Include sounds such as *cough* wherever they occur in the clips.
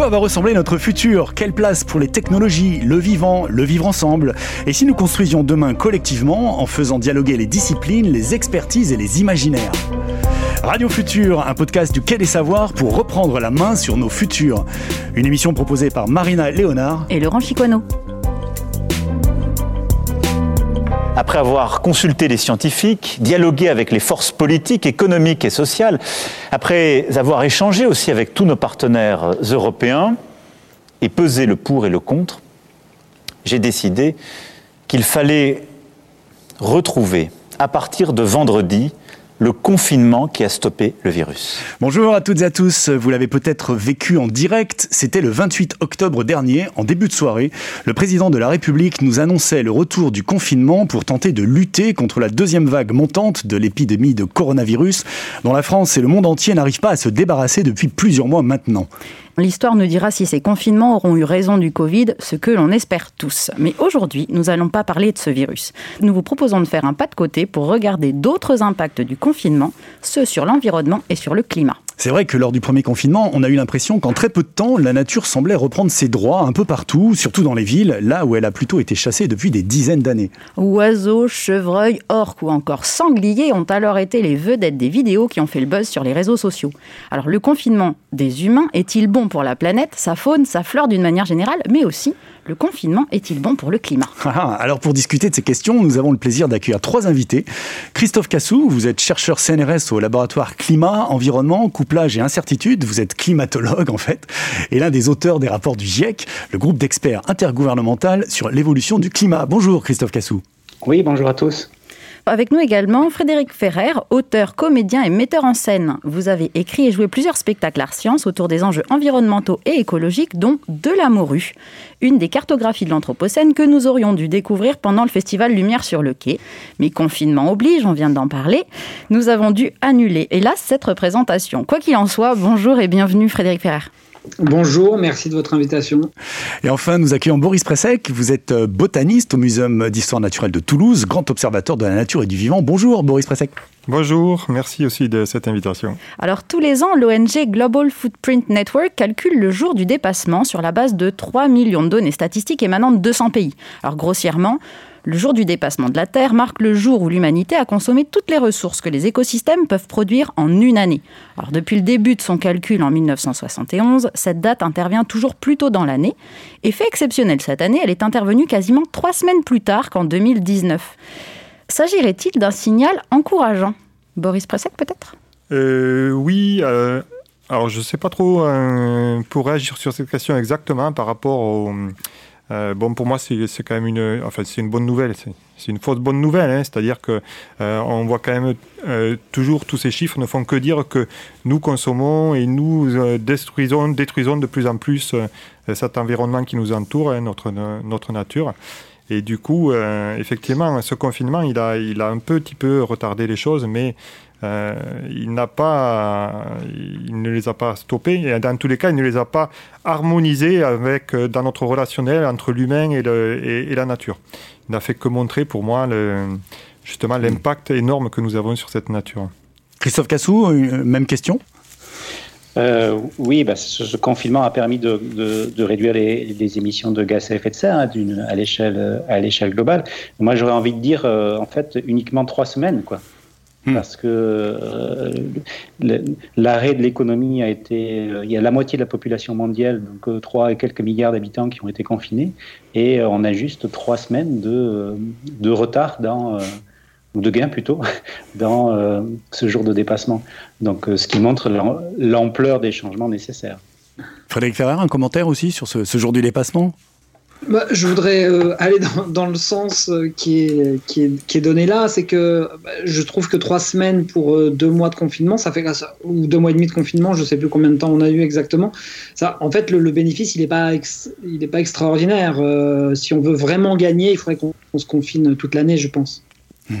quoi va ressembler notre futur? Quelle place pour les technologies, le vivant, le vivre ensemble? Et si nous construisions demain collectivement en faisant dialoguer les disciplines, les expertises et les imaginaires? Radio Futur, un podcast du Quai des Savoirs pour reprendre la main sur nos futurs. Une émission proposée par Marina Léonard et Laurent Chicoineau. Après avoir consulté les scientifiques, dialogué avec les forces politiques, économiques et sociales, après avoir échangé aussi avec tous nos partenaires européens et pesé le pour et le contre, j'ai décidé qu'il fallait retrouver à partir de vendredi le confinement qui a stoppé le virus. Bonjour à toutes et à tous, vous l'avez peut-être vécu en direct, c'était le 28 octobre dernier, en début de soirée, le président de la République nous annonçait le retour du confinement pour tenter de lutter contre la deuxième vague montante de l'épidémie de coronavirus dont la France et le monde entier n'arrivent pas à se débarrasser depuis plusieurs mois maintenant. L'histoire nous dira si ces confinements auront eu raison du Covid, ce que l'on espère tous. Mais aujourd'hui, nous n'allons pas parler de ce virus. Nous vous proposons de faire un pas de côté pour regarder d'autres impacts du confinement, ceux sur l'environnement et sur le climat. C'est vrai que lors du premier confinement, on a eu l'impression qu'en très peu de temps, la nature semblait reprendre ses droits un peu partout, surtout dans les villes, là où elle a plutôt été chassée depuis des dizaines d'années. Oiseaux, chevreuils, orques ou encore sangliers ont alors été les vedettes des vidéos qui ont fait le buzz sur les réseaux sociaux. Alors le confinement des humains est-il bon pour la planète, sa faune, sa flore d'une manière générale, mais aussi le confinement est-il bon pour le climat? Ah, ah, Alors pour discuter de ces questions, nous avons le plaisir d'accueillir trois invités. Christophe Cassou, vous êtes chercheur CNRS au laboratoire Climat, Environnement, Couplage et Incertitude. Vous êtes climatologue en fait, et l'un des auteurs des rapports du GIEC, le groupe d'experts intergouvernemental sur l'évolution du climat. Bonjour Christophe Cassou. Oui, bonjour à tous. Avec nous également Frédéric Ferrer, auteur, comédien et metteur en scène. Vous avez écrit et joué plusieurs spectacles art science autour des enjeux environnementaux et écologiques, dont De la morue, une des cartographies de l'Anthropocène que nous aurions dû découvrir pendant le festival Lumière sur le quai. Mais confinement oblige, on vient d'en parler, nous avons dû annuler, hélas, cette représentation. Quoi qu'il en soit, bonjour et bienvenue Frédéric Ferrer. Bonjour, merci de votre invitation. Et enfin, nous accueillons Boris Pressec. Vous êtes euh, botaniste au Muséum d'histoire naturelle de Toulouse, grand observateur de la nature et du vivant. Bonjour, Boris Pressec. Bonjour, merci aussi de cette invitation. Alors tous les ans, l'ONG Global Footprint Network calcule le jour du dépassement sur la base de 3 millions de données statistiques émanant de 200 pays. Alors grossièrement, le jour du dépassement de la Terre marque le jour où l'humanité a consommé toutes les ressources que les écosystèmes peuvent produire en une année. Alors depuis le début de son calcul en 1971, cette date intervient toujours plus tôt dans l'année. Et fait exceptionnel cette année, elle est intervenue quasiment trois semaines plus tard qu'en 2019. S'agirait-il d'un signal encourageant? Boris Pressek peut-être? Euh, Oui. Euh, alors je ne sais pas trop euh, pour réagir sur cette question exactement par rapport au euh, bon, pour moi, c'est quand même une, enfin, c'est une bonne nouvelle. C'est une fausse bonne nouvelle, hein. c'est-à-dire que euh, on voit quand même euh, toujours tous ces chiffres ne font que dire que nous consommons et nous détruisons, détruisons de plus en plus cet environnement qui nous entoure, hein, notre notre nature. Et du coup, effectivement, ce confinement, il a, il a un petit peu retardé les choses, mais euh, il n'a pas, il ne les a pas stoppés et dans tous les cas, il ne les a pas harmonisés avec euh, dans notre relationnel entre l'humain et, et, la nature. Il n'a fait que montrer pour moi le, justement hmm. l'impact énorme que nous avons sur cette nature. Christophe Cassou, même question? Euh, oui, bah, ce, confinement a permis de, de, réduire les, les, émissions de gaz à effet de serre hein, à l'échelle à l'échelle globale. Moi, j'aurais envie de dire, en fait, uniquement trois semaines, quoi. Hmm. Parce que euh, l'arrêt de l'économie a été. Euh, il y a la moitié de la population mondiale, donc 3 euh, et quelques milliards d'habitants qui ont été confinés, et on a juste trois semaines de, de retard dans. ou de gain plutôt, *laughs* dans ce jour de dépassement. Donc, ce qui montre l'ampleur des changements nécessaires. Frédéric Ferrer, un commentaire aussi sur ce, ce jour du dépassement? Bah, je voudrais euh, aller dans, dans, le sens euh, qui, est, qui, est, qui, est, donné là, c'est que bah, je trouve que trois semaines pour euh, deux mois de confinement, ça fait ou deux mois et demi de confinement, je sais plus combien de temps on a eu exactement. Ça, en fait, le, le bénéfice, il n'est pas, il est pas extraordinaire. si on veut vraiment gagner, il faudrait qu'on se confine toute l'année, je pense. *laughs*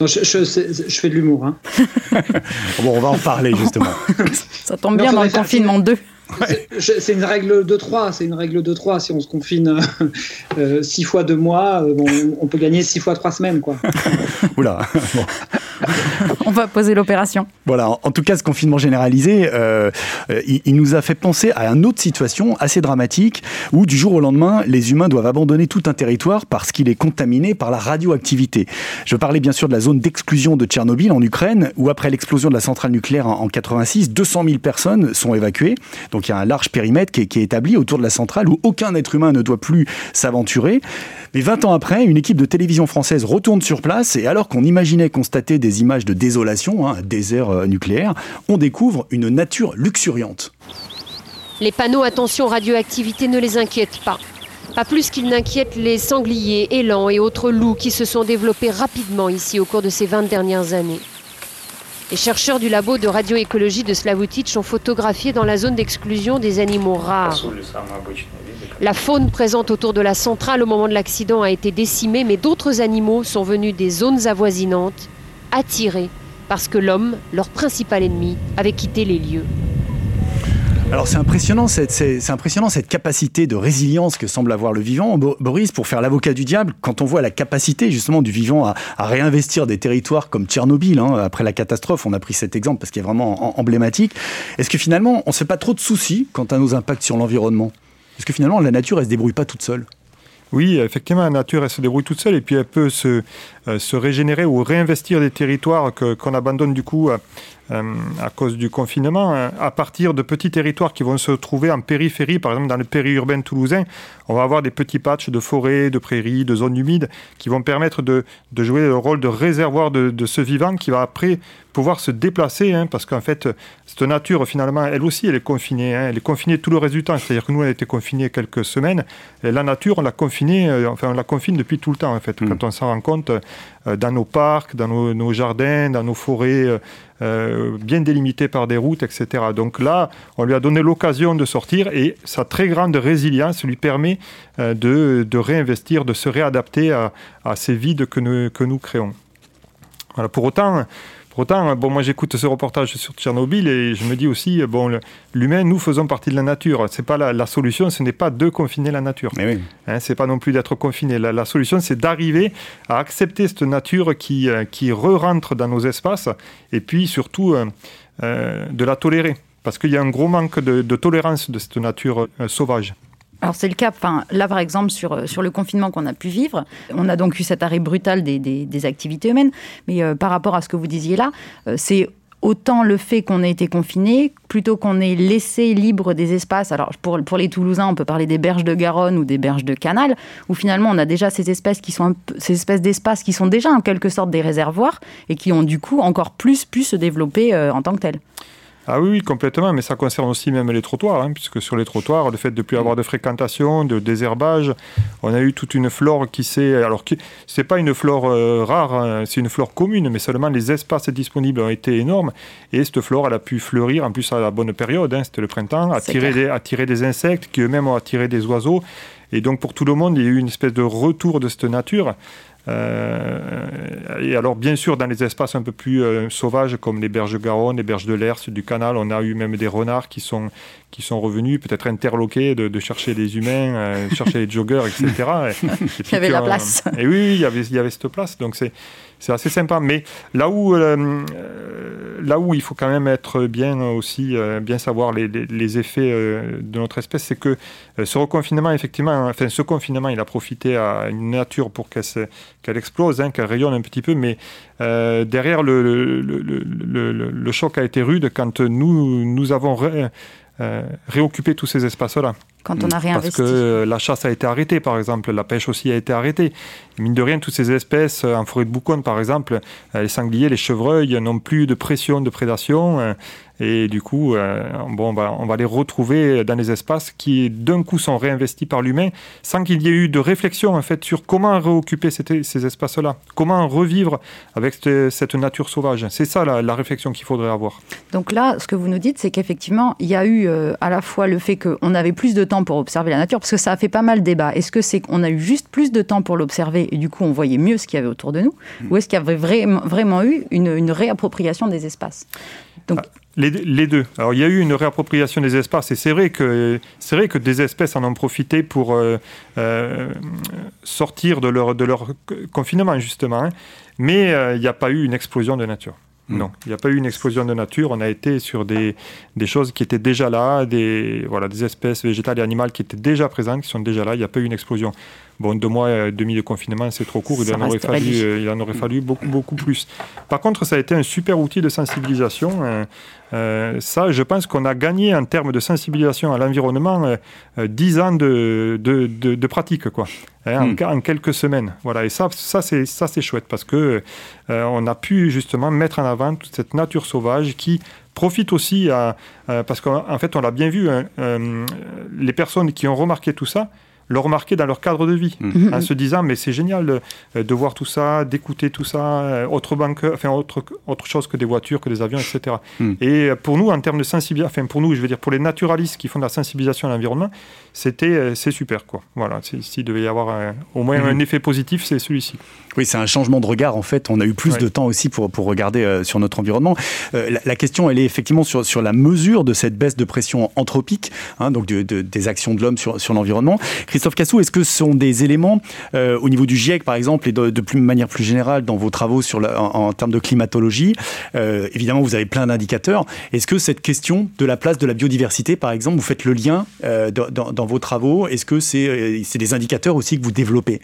Non, je, je, je, fais de l'humour. Hein. *laughs* bon, on va en parler justement. Ça tombe bien dans le confinement 2. C'est une règle de 3, c'est une règle de 3. Si on se confine 6 euh, fois 2 mois, euh, on peut gagner 6 fois 3 semaines. Quoi. *laughs* Oula, bon. *laughs* On va poser l'opération. Voilà, en tout cas, ce confinement généralisé, euh, euh, il, nous a fait penser à une autre situation assez dramatique où du jour au lendemain, les humains doivent abandonner tout un territoire parce qu'il est contaminé par la radioactivité. Je parlais bien sûr de la zone d'exclusion de Tchernobyl en Ukraine où après l'explosion de la centrale nucléaire en, 86, 200 000 personnes sont évacuées. Donc il y a un large périmètre qui qui est établi autour de la centrale où aucun être humain ne doit plus s'aventurer. Mais 20 ans après, une équipe de télévision française retourne sur place et alors qu'on imaginait constater des images de désolation, hein, un désert euh, nucléaire, on découvre une nature luxuriante. Les panneaux attention radioactivité ne les inquiètent pas. Pas plus qu'ils n'inquiètent les sangliers, élans et autres loups qui se sont développés rapidement ici au cours de ces 20 dernières années. Les chercheurs du labo de radioécologie de Slavutich ont photographié dans la zone d'exclusion des animaux rares. La faune présente autour de la centrale au moment de l'accident a été décimée, mais d'autres animaux sont venus des zones avoisinantes, attirés parce que l'homme, leur principal ennemi, avait quitté les lieux. Alors c'est impressionnant, cette, capacité de résilience que semble avoir le vivant, Boris, pour faire l'avocat du diable, quand on voit la capacité justement du vivant à, réinvestir des territoires comme Tchernobyl, hein, après la catastrophe, on a pris cet exemple parce qu'il est vraiment emblématique. Est-ce que finalement on ne fait pas trop de soucis quant à nos impacts sur l'environnement? Est-ce que finalement la nature elle se débrouille pas toute seule. Oui, effectivement, la nature, elle se débrouille toute seule et puis elle peut se, euh, régénérer ou réinvestir des territoires qu'on abandonne du coup à cause du confinement, hein, à partir de petits territoires qui vont se trouver en périphérie, par exemple dans le périurbain toulousain, on va avoir des petits patchs de forêts, de prairies, de zones humides qui vont permettre de, de jouer le rôle de réservoir de, de, ce vivant qui va après pouvoir se déplacer, hein, parce qu'en fait, cette nature, finalement, elle aussi, elle est confinée. Hein, elle est confinée tout le reste du temps. C'est-à-dire que nous, elle a été confinée quelques semaines. Et la nature, on l'a confinée, euh, enfin, on la confine depuis tout le temps, en fait. Mmh. Quand on s'en rend compte, euh, dans nos parcs, dans nos, jardins, dans nos forêts euh, euh, bien délimitées par des routes, etc. Donc là, on lui a donné l'occasion de sortir et sa très grande résilience lui permet de, réinvestir, de se réadapter à, ces vides que nous, que nous créons. Voilà. Pour autant, autant, bon, moi j'écoute ce reportage sur Tchernobyl et je me dis aussi, bon, l'humain, nous faisons partie de la nature. C'est pas la, solution, ce n'est pas de confiner la nature. Mais oui. Hein, c'est pas non plus d'être confiné. La, solution, c'est d'arriver à accepter cette nature qui, euh, qui re-rentre dans nos espaces et puis surtout euh, euh, de la tolérer. Parce qu'il y a un gros manque de, de tolérance de cette nature sauvage. Alors c'est le cas, enfin, là par exemple sur, euh, sur le confinement qu'on a pu vivre, on a donc eu cet arrêt brutal des, des, activités humaines, mais euh, par rapport à ce que vous disiez là, euh, c'est autant le fait qu'on ait été confiné, plutôt qu'on ait laissé libre des espaces. Alors pour, pour les Toulousains, on peut parler des berges de Garonne ou des berges de Canal, où finalement on a déjà ces espèces qui sont ces espèces d'espaces qui sont déjà en quelque sorte des réservoirs et qui ont du coup encore plus pu se développer en tant que tels. Ah oui, complètement, mais ça concerne aussi même les trottoirs, hein, puisque sur les trottoirs, le fait de ne plus avoir de fréquentation, de désherbage, on a eu toute une flore qui s'est... Alors, ce n'est pas une flore euh, rare, hein, c'est une flore commune, mais seulement les espaces disponibles ont été énormes, et cette flore, elle a pu fleurir, en plus à la bonne période, hein, c'était le printemps, attirer des, attirer des insectes qui eux-mêmes ont attiré des oiseaux, et donc pour tout le monde, il y a eu une espèce de retour de cette nature. Euh, et alors, bien sûr, dans les espaces un peu plus euh, sauvages, comme les berges de Garonne, les berges de l'Ers, du canal, on a eu même des renards qui sont, qui sont revenus, peut-être interloqués de, chercher des humains, euh, chercher les joggers, etc. *laughs* il y avait la place. Et oui, il y avait, il y avait cette place. Donc, c'est c'est assez sympa. Mais là où, euh, là où il faut quand même être bien aussi, euh, bien savoir les, les, effets euh, de notre espèce, c'est que ce reconfinement, effectivement, enfin, ce confinement, il a profité à une nature pour qu'elle qu'elle explose, hein, qu'elle rayonne un petit peu, mais derrière, le, le, le, le, choc a été rude quand nous, nous avons réoccupé tous ces espaces-là. Quand on a réinvesti. Parce que la chasse a été arrêtée, par exemple, la pêche aussi a été arrêtée. mine de rien, toutes ces espèces, en forêt de Boucon, par exemple, les sangliers, les chevreuils, n'ont plus de pression de prédation. Et du coup, euh, bon, on va, les retrouver dans les espaces qui, d'un coup, sont réinvestis par l'humain, sans qu'il y ait eu de réflexion en fait sur comment réoccuper ces espaces-là, comment revivre avec cette, nature sauvage. C'est ça la, réflexion qu'il faudrait avoir. Donc là, ce que vous nous dites, c'est qu'effectivement, il y a eu euh, à la fois le fait qu'on avait plus de temps pour observer la nature, parce que ça a fait pas mal de débat. Est-ce que c'est qu'on a eu juste plus de temps pour l'observer et du coup on voyait mieux ce qu'il y avait autour de nous, mmh. ou est-ce qu'il y avait vraiment, vraiment eu une réappropriation des espaces? Donc... Ah, les, deux. Alors, il y a eu une réappropriation des espaces et c'est vrai que c'est vrai que des espèces en ont profité pour euh, euh, sortir de leur de leur confinement justement, hein. mais euh, il n'y a pas eu une explosion de nature. Non, il n'y a pas eu une explosion de nature. On a été sur des, choses qui étaient déjà là, des, des espèces végétales et animales qui étaient déjà présentes, qui sont déjà là. Il n'y a pas eu une explosion. Bon, deux mois et demi de confinement, c'est trop court. Il en, aurait fallu, euh, il en aurait fallu beaucoup, beaucoup plus. Par contre, ça a été un super outil de sensibilisation. Euh, euh, ça, je pense qu'on a gagné en termes de sensibilisation à l'environnement dix ans de, de, de, pratique, quoi, hein, hmm. en, quelques semaines. Voilà, et ça, ça c'est ça c'est chouette parce que on a pu justement mettre en avant toute cette nature sauvage qui profite aussi à, parce qu'en fait, on l'a bien vu, hein, les personnes qui ont remarqué tout ça le remarquer dans leur cadre de vie, mm. en se disant mais c'est génial euh, de, voir tout ça, d'écouter tout ça, euh, autre banque, enfin autre, autre chose que des voitures, que des avions, etc. Et pour nous, en termes de sensibilisation, enfin pour nous, je veux dire pour les naturalistes qui font de la sensibilisation à l'environnement, c'était euh, c'est super quoi. Voilà, s'il devait y avoir au moins un effet positif, c'est celui-ci. Oui, c'est un changement de regard en fait. On a eu plus de temps aussi pour, pour regarder sur notre environnement. la, question, elle est effectivement sur, sur la mesure de cette baisse de pression anthropique, hein, donc des actions de l'homme sur, sur l'environnement. Christophe Cassou, est-ce que ce sont des éléments euh, au niveau du GIEC, par exemple, et de, plus, manière plus générale dans vos travaux sur en, termes de climatologie euh, Évidemment, vous avez plein d'indicateurs. Est-ce que cette question de la place de la biodiversité, par exemple, vous faites le lien euh, dans, vos travaux? Est-ce que c'est des indicateurs aussi que vous développez?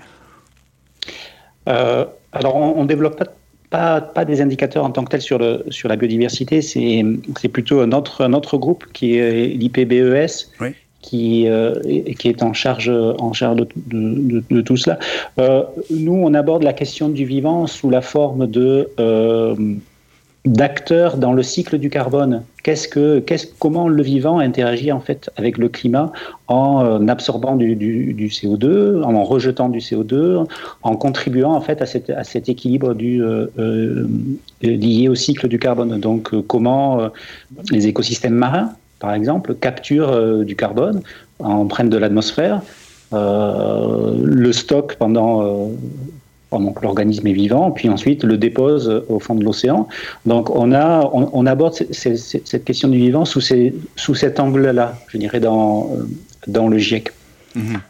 Alors, on ne développe pas pas, des indicateurs en tant que tels sur, le, sur la biodiversité, c'est plutôt un autre, un autre groupe qui est l'IPBES, oui qui, euh, qui est en charge, en charge de, de, tout cela. Euh, nous, on aborde la question du vivant sous la forme de euh, d'acteurs dans le cycle du carbone. Qu'est-ce que, comment le vivant interagit en fait avec le climat en absorbant du, du, CO2, en rejetant du CO2, en contribuant en fait à, cet équilibre du, lié au cycle du carbone. Donc, comment les écosystèmes marins par exemple, capture euh, du carbone, empreinte de l'atmosphère, euh, le stocke pendant, euh, pendant que l'organisme est vivant, puis ensuite le dépose au fond de l'océan. Donc on, a, on, aborde cette question du vivant sous, ces, sous cet angle-là, je dirais, dans, dans le GIEC. Mhm.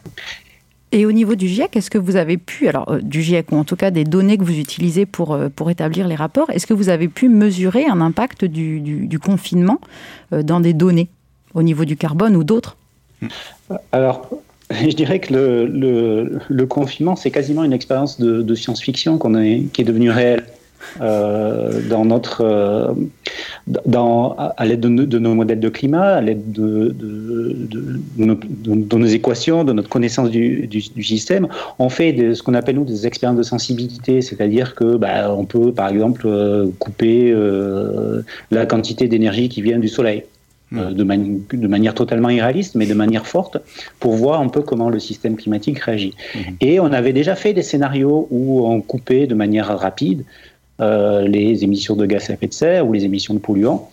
Et au niveau du GIEC, est-ce que vous avez pu, alors du GIEC ou en tout cas des données que vous utilisez pour, pour établir les rapports, est-ce que vous avez pu mesurer un impact du, du confinement euh, dans des données au niveau du carbone ou d'autres? Alors, *laughs* je dirais que le, confinement, c'est quasiment une expérience de, science-fiction qui est devenue réelle. Euh, dans notre, euh, à l'aide de, nos modèles de climat, à l'aide de, nos, équations, de notre connaissance du, du, système, on fait ce qu'on appelle nous des expériences de sensibilité, c'est-à-dire que bah, on peut par exemple couper la quantité d'énergie qui vient du soleil. Euh, de, de, manière totalement irréaliste, mais de manière forte, pour voir un peu comment le système climatique réagit. Mhm. Et on avait déjà fait des scénarios où on coupait de manière rapide euh, les émissions de gaz à effet de serre ou les émissions de polluants.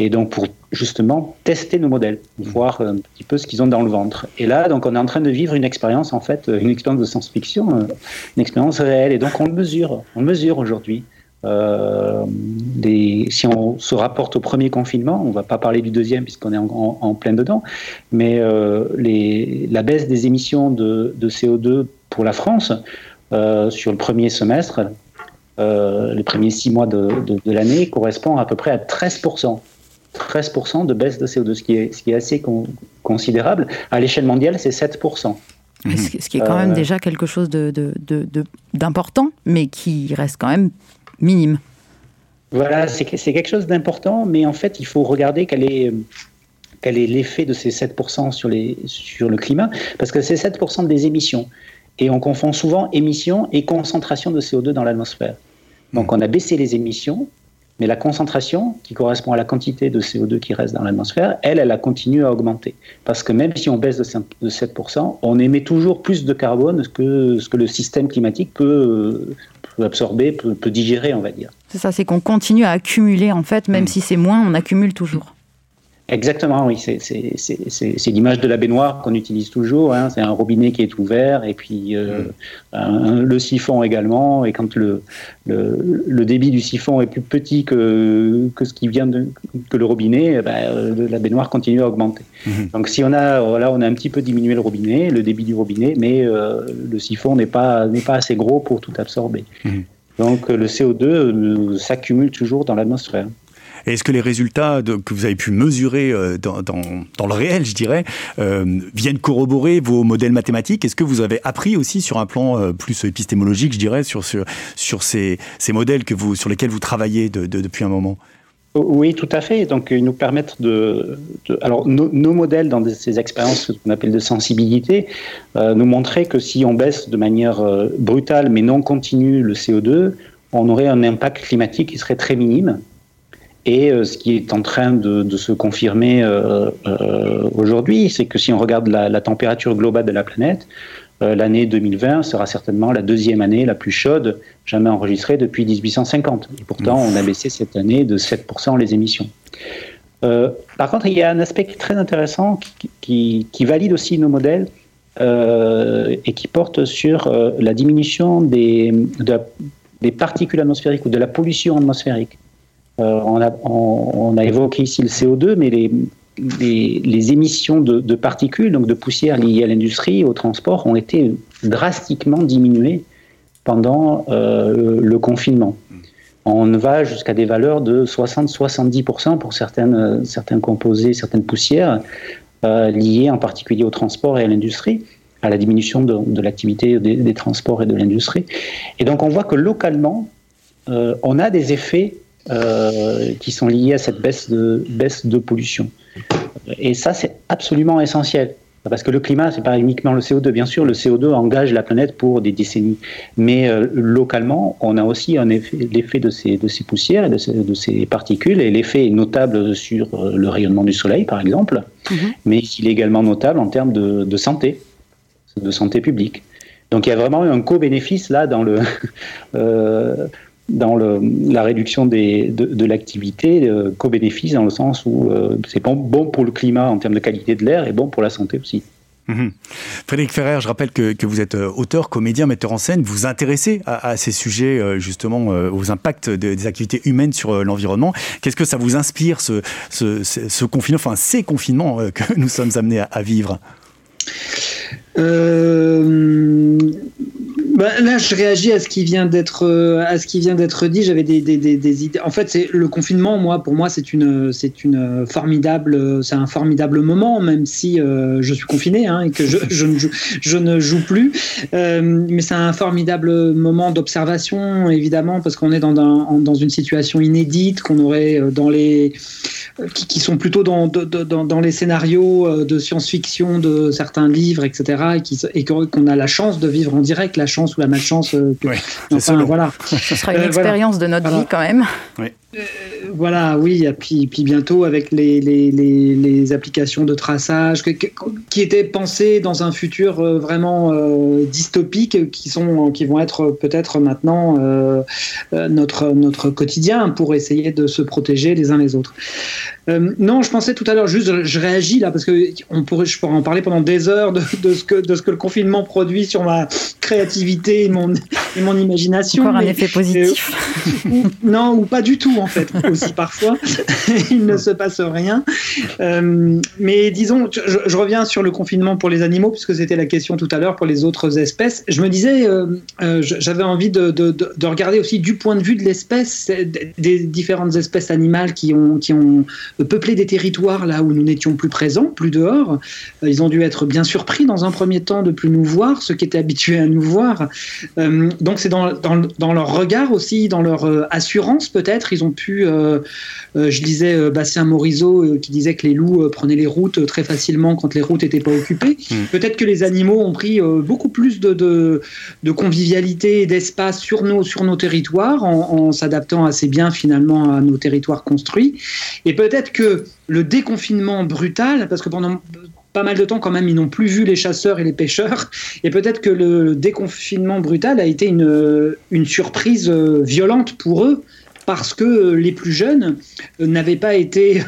Et donc pour justement tester nos modèles, mhm. voir un petit peu ce qu'ils ont dans le ventre. Et là, donc on est en train de vivre une expérience en fait, une expérience de science-fiction, euh, une expérience réelle. Et donc on le mesure, on le mesure aujourd'hui. Euh, si on se rapporte au premier confinement, on ne va pas parler du deuxième puisqu'on est en, plein dedans, mais euh, les, la baisse des émissions de, CO2 pour la France euh, sur le premier semestre, les premiers six mois de, l'année, correspond à peu près à 13%. 13% de baisse de CO2, ce qui est, ce qui est assez considérable. À l'échelle mondiale, c'est 7%. Ce qui est quand même déjà quelque chose d'important, mais qui reste quand même minime. Voilà, c'est quelque chose d'important, mais en fait, il faut regarder quel est, quel est l'effet de ces 7% sur, les, sur le climat, parce que c'est 7% des émissions. Et on confond souvent émissions et concentration de CO2 dans l'atmosphère. Donc on a baissé les émissions, mais la concentration, qui correspond à la quantité de CO2 qui reste dans l'atmosphère, elle, elle a continué à augmenter. Parce que même si on baisse de 7%, on émet toujours plus de carbone que ce que le système climatique peut, absorber, peut, digérer, on va dire. C'est ça, c'est qu'on continue à accumuler, en fait, même hmm. si c'est moins, on accumule toujours. Exactement, oui. C'est l'image de la baignoire qu'on utilise toujours. Hein. C'est un robinet qui est ouvert et puis euh, le siphon également. Et quand le, le, débit du siphon est plus petit que, que ce qui vient de que le robinet, euh, la baignoire continue à augmenter. Mhm. Donc si on a là, on a un petit peu diminué le robinet, le débit du robinet, mais euh, le siphon n'est pas n'est pas assez gros pour tout absorber. Mhm. Donc le CO2 s'accumule toujours dans l'atmosphère. Est-ce que les résultats que vous avez pu mesurer euh, dans, le réel, je dirais, euh, viennent corroborer vos modèles mathématiques? Est-ce que vous avez appris aussi sur un plan euh, plus épistémologique, je dirais, sur, ces, modèles que vous, sur lesquels vous travaillez depuis un moment? Oui, tout à fait. Donc, ils nous permettent de. alors, nos modèles dans ces expériences qu'on appelle de sensibilité nous montraient que si on baisse de manière brutale mais non continue le CO2, on aurait un impact climatique qui serait très minime. Et euh, ce qui est en train de, se confirmer euh, euh, aujourd'hui, c'est que si on regarde la, température globale de la planète, l'année 2020 sera certainement la deuxième année la plus chaude jamais enregistrée depuis 1850. Et pourtant, on a baissé cette année de 7% les émissions. par contre, il y a un aspect très intéressant qui, valide aussi nos modèles et qui porte sur la diminution des, des particules atmosphériques ou de la pollution atmosphérique. Euh, on, a, évoqué ici le CO2, mais les, émissions de, particules, donc de poussière liées à l'industrie, au transport, ont été drastiquement diminuées pendant euh, le confinement. On va jusqu'à des valeurs de 60-70% pour certaines, certains composés, certaines poussières euh, liées en particulier au transport et à l'industrie, à la diminution de, l'activité des, transports et de l'industrie. Et donc on voit que localement, on a des effets euh, qui sont liées à cette baisse de, baisse de pollution. Et ça, c'est absolument essentiel. Parce que le climat, c'est pas uniquement le CO2. Bien sûr, le CO2 engage la planète pour des décennies. Mais euh, localement, on a aussi l'effet de ces, de ces poussières et de ces, de ces particules. Et l'effet est notable sur euh, le rayonnement du soleil, par exemple. Mhm. Mais il est également notable en termes de, de santé, de santé publique. Donc il y a vraiment un co-bénéfice là dans le, *laughs* dans le, la réduction des, de, l'activité, euh, co-bénéfice dans le sens où euh, c'est bon, bon pour le climat en termes de qualité de l'air et bon pour la santé aussi. Mhm. Frédéric Ferrer, je rappelle que, que, vous êtes euh, auteur, comédien, metteur en scène. Vous vous intéressez à, ces sujets, justement, aux impacts des activités humaines sur l'environnement. Qu'est-ce que ça vous inspire, ce, ce, ce, confinement, enfin ces confinements que nous sommes amenés à, à vivre? Euh, bah, là, je réagis à ce qui vient d'être euh, à ce qui vient d'être dit. J'avais des, des, des, idées. En fait, c'est le confinement. Moi, pour moi, c'est une c'est une formidable c'est un formidable moment, même si euh, je suis confiné hein, et que je, je, ne joue, je ne joue plus. Euh, mais c'est un formidable moment d'observation, évidemment, parce qu'on est dans, dans, dans une situation inédite qu'on aurait dans les qui, qui sont plutôt dans, dans, dans les scénarios de science-fiction de certains livres, etc. Et qui et qu'on a la chance de vivre en direct, la chance ou la malchance. Euh, oui, enfin, voilà. Ce sera une euh, expérience de notre vie quand même. Oui. Euh, voilà, oui, et puis, puis bientôt avec les, les, les, applications de traçage qui étaient pensées dans un futur vraiment dystopique, qui, sont, qui vont être peut-être maintenant notre, notre quotidien pour essayer de se protéger les uns les autres. non, je pensais tout à l'heure, juste, je réagis là, parce que on pourrait, je pourrais en parler pendant des heures de, de, ce que, de ce que le confinement produit sur ma créativité et mon, et mon imagination. Encore un effet positif. non, ou pas du tout en fait, *laughs* aussi parfois. *laughs* Il ne se passe rien. Euh, mais disons, je, reviens sur le confinement pour les animaux, puisque c'était la question tout à l'heure pour les autres espèces. Je me disais, euh, euh, j'avais envie de, de, de, regarder aussi du point de vue de l'espèce, des différentes espèces animales qui ont, qui ont peuplé des territoires là où nous n'étions plus présents, plus dehors. Ils ont dû être bien surpris dans un premier temps de plus nous voir, ceux qui étaient habitués à nous voir. donc c'est dans, dans, dans, leur regard aussi, dans leur assurance peut-être, ils ont pu, euh, euh, je disais euh, Bastien Morisot qui disait que les loups prenaient les routes très facilement quand les routes n'étaient pas occupées. Hmm. Peut-être que les animaux ont pris beaucoup plus de, de, convivialité et d'espace sur nos, sur nos territoires en, s'adaptant assez bien finalement à nos territoires construits. Et peut-être que le déconfinement brutal, parce que pendant pas mal de temps quand même, ils n'ont plus vu les chasseurs et les pêcheurs. Et peut-être que le déconfinement brutal a été une, une surprise violente pour eux parce que les plus jeunes n'avaient pas été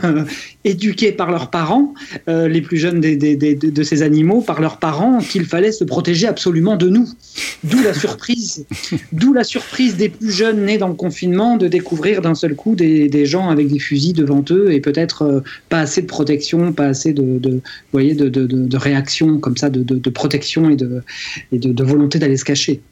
éduqués par leurs parents, les plus jeunes de ces animaux, par leurs parents, qu'il fallait se protéger absolument de nous. D'où la surprise, d'où la surprise des plus jeunes nés dans le confinement de découvrir d'un seul coup des, gens avec des fusils devant eux et peut-être pas assez de protection, pas assez de, voyez, de, réaction comme ça, de, protection et de, volonté d'aller se cacher.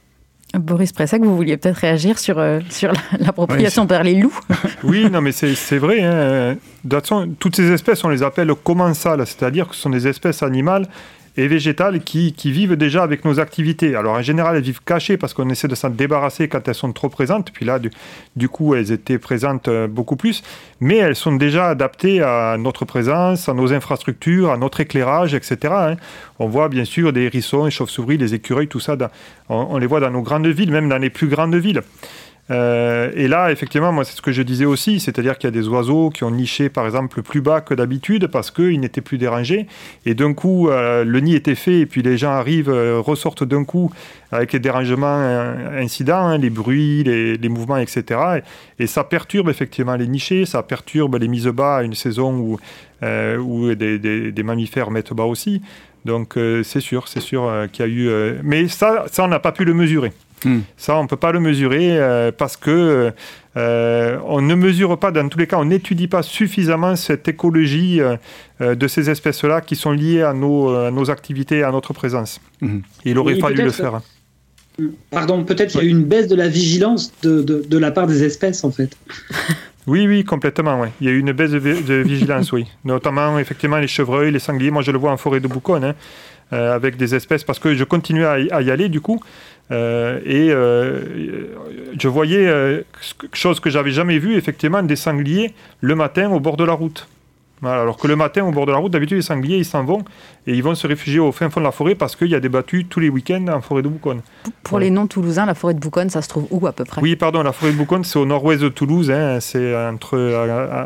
Boris Pressac, vous vouliez peut-être réagir sur, euh, sur l'appropriation par les loups *laughs* Oui, non, mais c'est vrai. Hein. De toute façon, toutes ces espèces, on les appelle commensales, c'est-à-dire que ce sont des espèces animales et végétales qui, vivent déjà avec nos activités. Alors en général, elles vivent cachées parce qu'on essaie de s'en débarrasser quand elles sont trop présentes. Puis là, du, coup, elles étaient présentes euh, beaucoup plus. Mais elles sont déjà adaptées à notre présence, à nos infrastructures, à notre éclairage, etc. Hein. On voit bien sûr des hérissons, des chauves-souris, des écureuils, tout ça. on les voit dans nos grandes villes, même dans les plus grandes villes. Euh, et là, effectivement, moi, c'est ce que je disais aussi, c'est-à-dire qu'il y a des oiseaux qui ont niché, par exemple, plus bas que d'habitude parce qu'ils n'étaient plus dérangés. Et d'un coup, euh, le nid était fait, et puis les gens arrivent, euh, ressortent d'un coup avec les dérangements incidents, hein, les bruits, les, mouvements, etc. Et, ça perturbe effectivement les nichés, ça perturbe les mises bas à une saison où, des, mammifères mettent bas aussi. Donc c'est sûr, c'est sûr qu'il y a eu... mais ça, ça on n'a pas pu le mesurer. Hmm. Ça, on ne peut pas le mesurer euh, parce que euh, on ne mesure pas, dans tous les cas, on n'étudie pas suffisamment cette écologie euh, de ces espèces-là qui sont liées à nos, nos, activités, à notre présence. Hmm. Il aurait fallu le faire. Pardon, peut-être qu'il y a eu une baisse de la vigilance de, de, la part des espèces, en fait. *laughs* Oui, oui, complètement. Ouais. Il y a eu une baisse de, vigilance, oui. *laughs* Notamment, effectivement, les chevreuils, les sangliers. Moi, je le vois en forêt de Boucon, hein, avec des espèces, parce que je continue à y aller, du coup. Euh, et euh, je voyais euh, quelque chose que j'avais jamais vu, effectivement, des sangliers le matin au bord de la route. alors que le matin, au bord de la route, d'habitude, les sangliers, ils s'en vont et ils vont se réfugier au fin fond de la forêt parce qu'il y a des battues tous les week-ends en forêt de Bouconne. Pour les non-toulousains, la forêt de Bouconne, ça se trouve où à peu près? Oui, pardon, la forêt de Bouconne, c'est au nord-ouest de Toulouse, hein, c'est entre,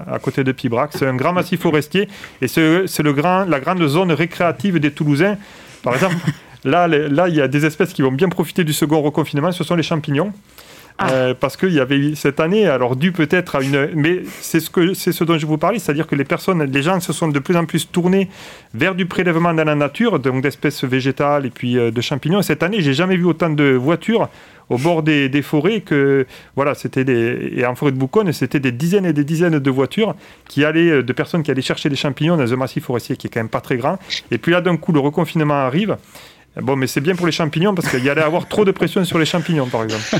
à, côté de Pibrac. C'est un grand massif forestier et c'est le grand, la grande zone récréative des Toulousains. Par exemple, Là, là, il y a des espèces qui vont bien profiter du second reconfinement, ce sont les champignons. Ah. Euh, parce qu'il y avait cette année, alors dû peut-être à une, mais c'est ce que c'est ce dont je vous parlais, c'est-à-dire que les personnes, les gens se sont de plus en plus tournés vers du prélèvement dans la nature, donc d'espèces végétales et puis euh, de champignons. cette année, j'ai jamais vu autant de voitures au bord des, forêts que voilà, c'était des et en forêt de Bouconne, c'était des dizaines et des dizaines de voitures qui allaient euh, de personnes qui allaient chercher des champignons dans un massif forestier qui est quand même pas très grand. Et puis là, d'un coup, le reconfinement arrive. Bon, mais c'est bien pour les champignons parce qu'il y allait avoir trop de pression sur les champignons, par exemple. *laughs*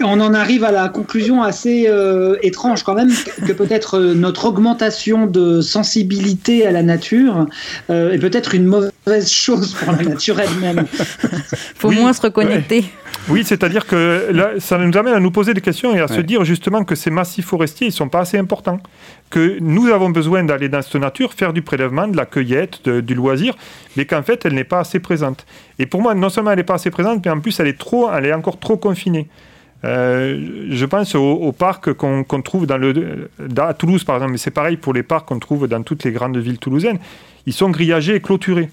on en arrive à la conclusion assez euh, étrange quand même que peut-être euh, notre augmentation de sensibilité à la nature euh, est peut-être une mauvaise chose pour la nature elle-même. Faut moins se reconnecter. Oui, c'est-à-dire que là, ça nous amène à nous poser des questions et à se dire justement que ces massifs forestiers, ils sont pas assez importants que nous avons besoin d'aller dans cette nature, faire du prélèvement, de la cueillette, du loisir, mais qu'en fait, elle n'est pas assez présente. Et pour moi, non seulement elle n'est pas assez présente, mais en plus, elle est, trop, elle est encore trop confinée. Euh, je pense aux, parcs qu'on trouve dans le, à Toulouse, par exemple, mais c'est pareil pour les parcs qu'on trouve dans toutes les grandes villes toulousaines. Ils sont grillagés et clôturés.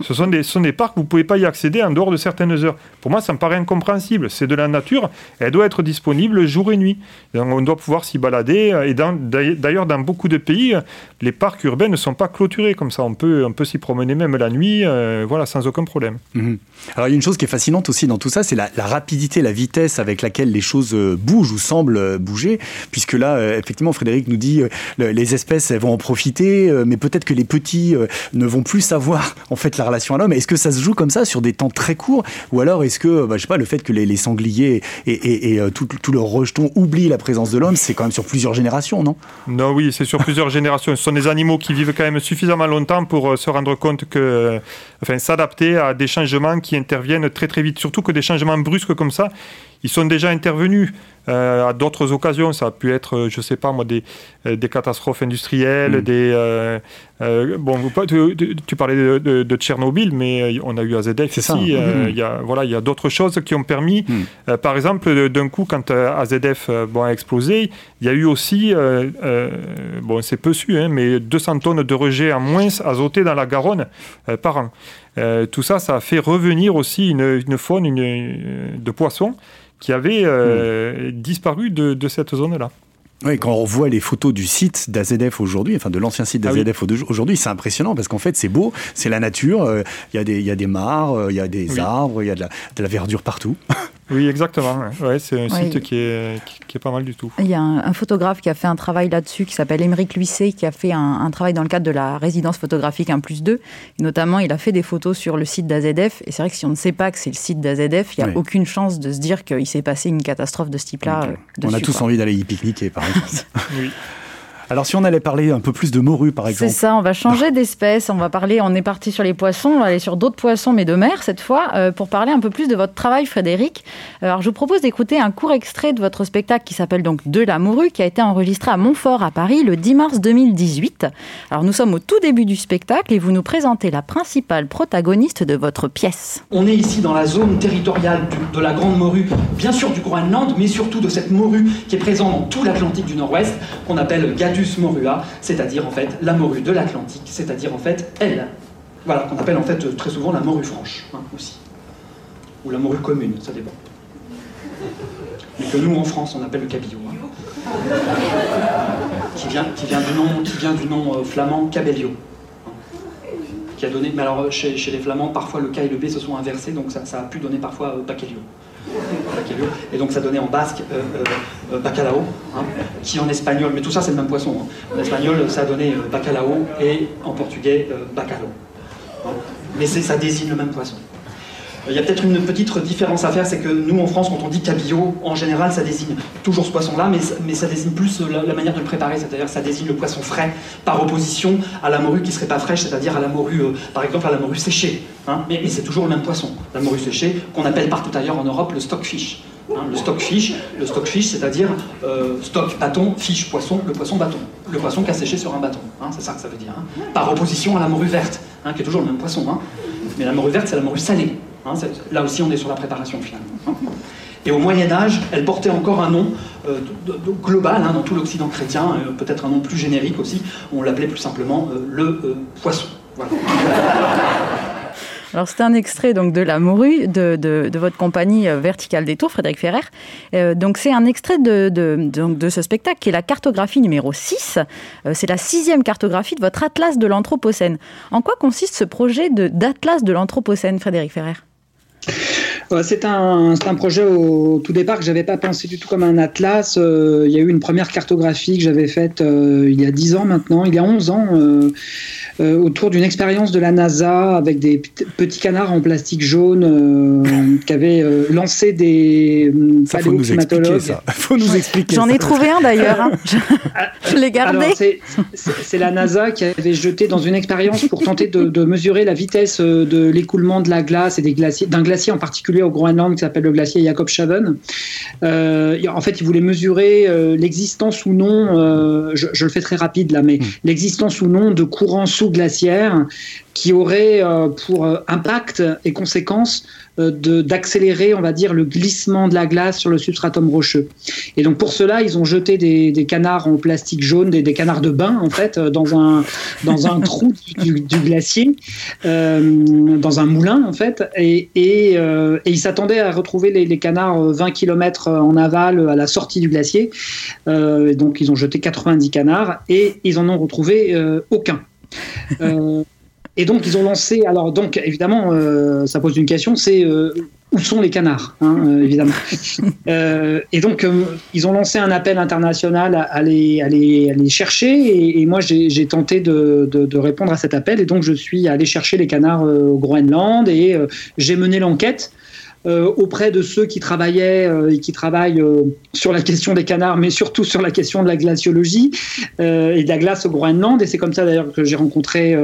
Ce sont, des, parcs vous ne pouvez pas y accéder en dehors de certaines heures. Pour moi, ça me paraît incompréhensible. C'est de la nature, elle doit être disponible jour et nuit. Donc, on doit pouvoir s'y balader. Et d'ailleurs, dans, beaucoup de pays, les parcs urbains ne sont pas clôturés comme ça. On peut, on peut s'y promener même la nuit, euh, voilà, sans aucun problème. Mhm. Alors, il y a une chose qui est fascinante aussi dans tout ça, c'est la, rapidité, la vitesse avec laquelle les choses euh, bougent ou semblent euh, bouger. Puisque là, effectivement, Frédéric nous dit les espèces, elles vont en profiter, mais peut-être que les petits ne vont plus savoir en fait la relation à l'homme. Est-ce que ça se joue comme ça sur des temps très courts Ou alors est-ce que, bah, je sais pas, le fait que les, sangliers et, euh, tout, tout, leur rejeton oublient la présence de l'homme, c'est quand même sur plusieurs générations, non? Non, oui, c'est sur plusieurs *laughs* générations. Ce sont des animaux qui vivent quand même suffisamment longtemps pour euh, se rendre compte que, enfin, s'adapter à des changements qui interviennent très très vite. Surtout que des changements brusques comme ça, ils sont déjà intervenus. Euh, à d'autres occasions. Ça a pu être, euh, je ne sais pas moi, des, euh, des catastrophes industrielles, mm. des... bon, tu, tu parlais de, Tchernobyl, mais on a eu AZF ici. Mm. Il y a, voilà, il y a d'autres choses qui ont permis, mm. par exemple, d'un coup, quand AZF bon, a explosé, il y a eu aussi, bon, c'est peu su, hein, mais 200 tonnes de rejets en moins azotés dans la Garonne par an. tout ça, ça a fait revenir aussi une, une faune une, de poissons qui avaient hmm. disparu de cette zone-là. Oui, quand on voit les photos du site d'AZF aujourd'hui, enfin de l'ancien site d'AZF ah aujourd'hui, c'est impressionnant parce qu'en fait c'est beau, c'est la nature, euh, il y, y, a des mares, euh, il y a des arbres, il y a de la, de la verdure partout. *laughs* Oui, exactement. Ouais, c'est un site qui est, qui, est, pas mal du tout. Il y a un, photographe qui a fait un travail là-dessus, qui s'appelle Émeric Luisset, qui a fait un, travail dans le cadre de la résidence photographique 1 plus 2. Et notamment, il a fait des photos sur le site d'AZF. Et c'est vrai que si on ne sait pas que c'est le site d'AZF, il n'y a aucune chance de se dire qu'il s'est passé une catastrophe de ce type-là. on a tous envie d'aller y pique-niquer, par exemple. *laughs* oui. Alors si on allait parler un peu plus de morue par exemple. C'est ça, on va changer d'espèce, on va parler, on est parti sur les poissons, on va aller sur d'autres poissons mais de mer cette fois, euh, pour parler un peu plus de votre travail Frédéric. Alors je vous propose d'écouter un court extrait de votre spectacle qui s'appelle donc De la morue, qui a été enregistré à Montfort à Paris le 10 mars 2018. Alors nous sommes au tout début du spectacle et vous nous présentez la principale protagoniste de votre pièce. On est ici dans la zone territoriale de la Grande Morue, bien sûr du Groenland, mais surtout de cette morue qui est présente dans tout l'Atlantique du Nord-Ouest, qu'on appelle c'est-à-dire en fait la morue de l'Atlantique, c'est-à-dire en fait elle. Voilà, qu'on appelle en fait très souvent la morue franche hein, aussi. Ou la morue commune, ça dépend. Mais que nous en France on appelle le cabillot. Hein. Qui, vient, qui, vient, du nom, qui vient du nom euh, flamand cabellio. Hein. Qui a donné, mais alors chez, les flamands, parfois le K et le B se sont inversés, donc ça, a pu donner parfois euh, et donc ça donnait en basque euh, euh, euh, bacalao, hein, qui en espagnol, mais tout ça c'est le même poisson. Hein. En espagnol ça donnait bacalao et en portugais bacalo. Hein. Mais ça désigne le même poisson. Il y a peut-être une petite différence à faire, c'est que nous en France, quand on dit cabillaud, en général, ça désigne toujours ce poisson-là, mais, mais, ça désigne plus la, manière de le préparer, c'est-à-dire ça désigne le poisson frais, par opposition à la morue qui serait pas fraîche, c'est-à-dire à la morue, euh, par exemple, à la morue séchée. Hein. mais, c'est toujours le même poisson, la morue séchée, qu'on appelle partout ailleurs en Europe le stockfish. Hein, le stockfish, le stockfish, c'est-à-dire euh, stock bâton, fish poisson, le poisson bâton, le poisson qui a séché sur un bâton, hein, c'est ça que ça veut dire. Par opposition à la morue verte, qui est toujours le même poisson. Mais la morue verte, c'est la morue salée. Hein, là aussi, on est sur la préparation finale. Et au Moyen Âge, elle portait encore un nom euh, global hein, dans tout l'Occident chrétien, euh, peut-être un nom plus générique aussi. On l'appelait plus simplement euh, le poisson. Alors c'est un extrait donc de La Morue de, votre compagnie Verticale des Tours, Frédéric Ferrer. Donc c'est un extrait de, ce spectacle qui est la cartographie numéro 6. Euh, c'est la sixième cartographie de votre Atlas de l'Anthropocène. En quoi consiste ce projet d'Atlas de l'Anthropocène, Frédéric Ferrer? C'est un, un, projet au tout départ que j'avais pas pensé du tout comme un atlas. il y a eu une première cartographie que j'avais faite il y a 10 ans maintenant, il y a 11 ans, euh, autour d'une expérience de la NASA avec des petits canards en plastique jaune euh, qui avaient euh, lancé des ça, faut nous expliquer ça. *laughs* Faut nous expliquer. J'en ai trouvé un d'ailleurs. Hein. *laughs* Je, l'ai gardé. C'est la NASA qui avait jeté dans une expérience pour tenter de, mesurer la vitesse de l'écoulement de la glace et des glaciers, d'un glacier en particulier au Groenland qui s'appelle le glacier Jacob Schaven. en fait, ils voulaient mesurer l'existence ou non, je, je, le fais très rapide là, mais hmm. l'existence ou non de courants sous glaciaire qui aurait euh, pour euh, impact et conséquence euh, d'accélérer, on va dire, le glissement de la glace sur le substratum rocheux. Et donc pour cela, ils ont jeté des, canards en plastique jaune, des, canards de bain en fait, dans un dans un *laughs* trou du, glacier, dans un moulin en fait, et, et, ils s'attendaient à retrouver les, les, canards 20 km en aval à la sortie du glacier. donc ils ont jeté 90 canards et ils en ont retrouvé aucun. Euh, et donc ils ont lancé. Alors donc évidemment, euh, ça pose une question, c'est euh, où sont les canards, hein, évidemment. *laughs* et donc ils ont lancé un appel international à, les, à les, chercher. Et, moi j'ai tenté de, de, répondre à cet appel. Et donc je suis allé chercher les canards au Groenland et j'ai mené l'enquête. Euh, auprès de ceux qui travaillaient euh, et qui travaillent euh, sur la question des canards, mais surtout sur la question de la glaciologie et de la glace au Groenland. Et c'est comme ça d'ailleurs que j'ai rencontré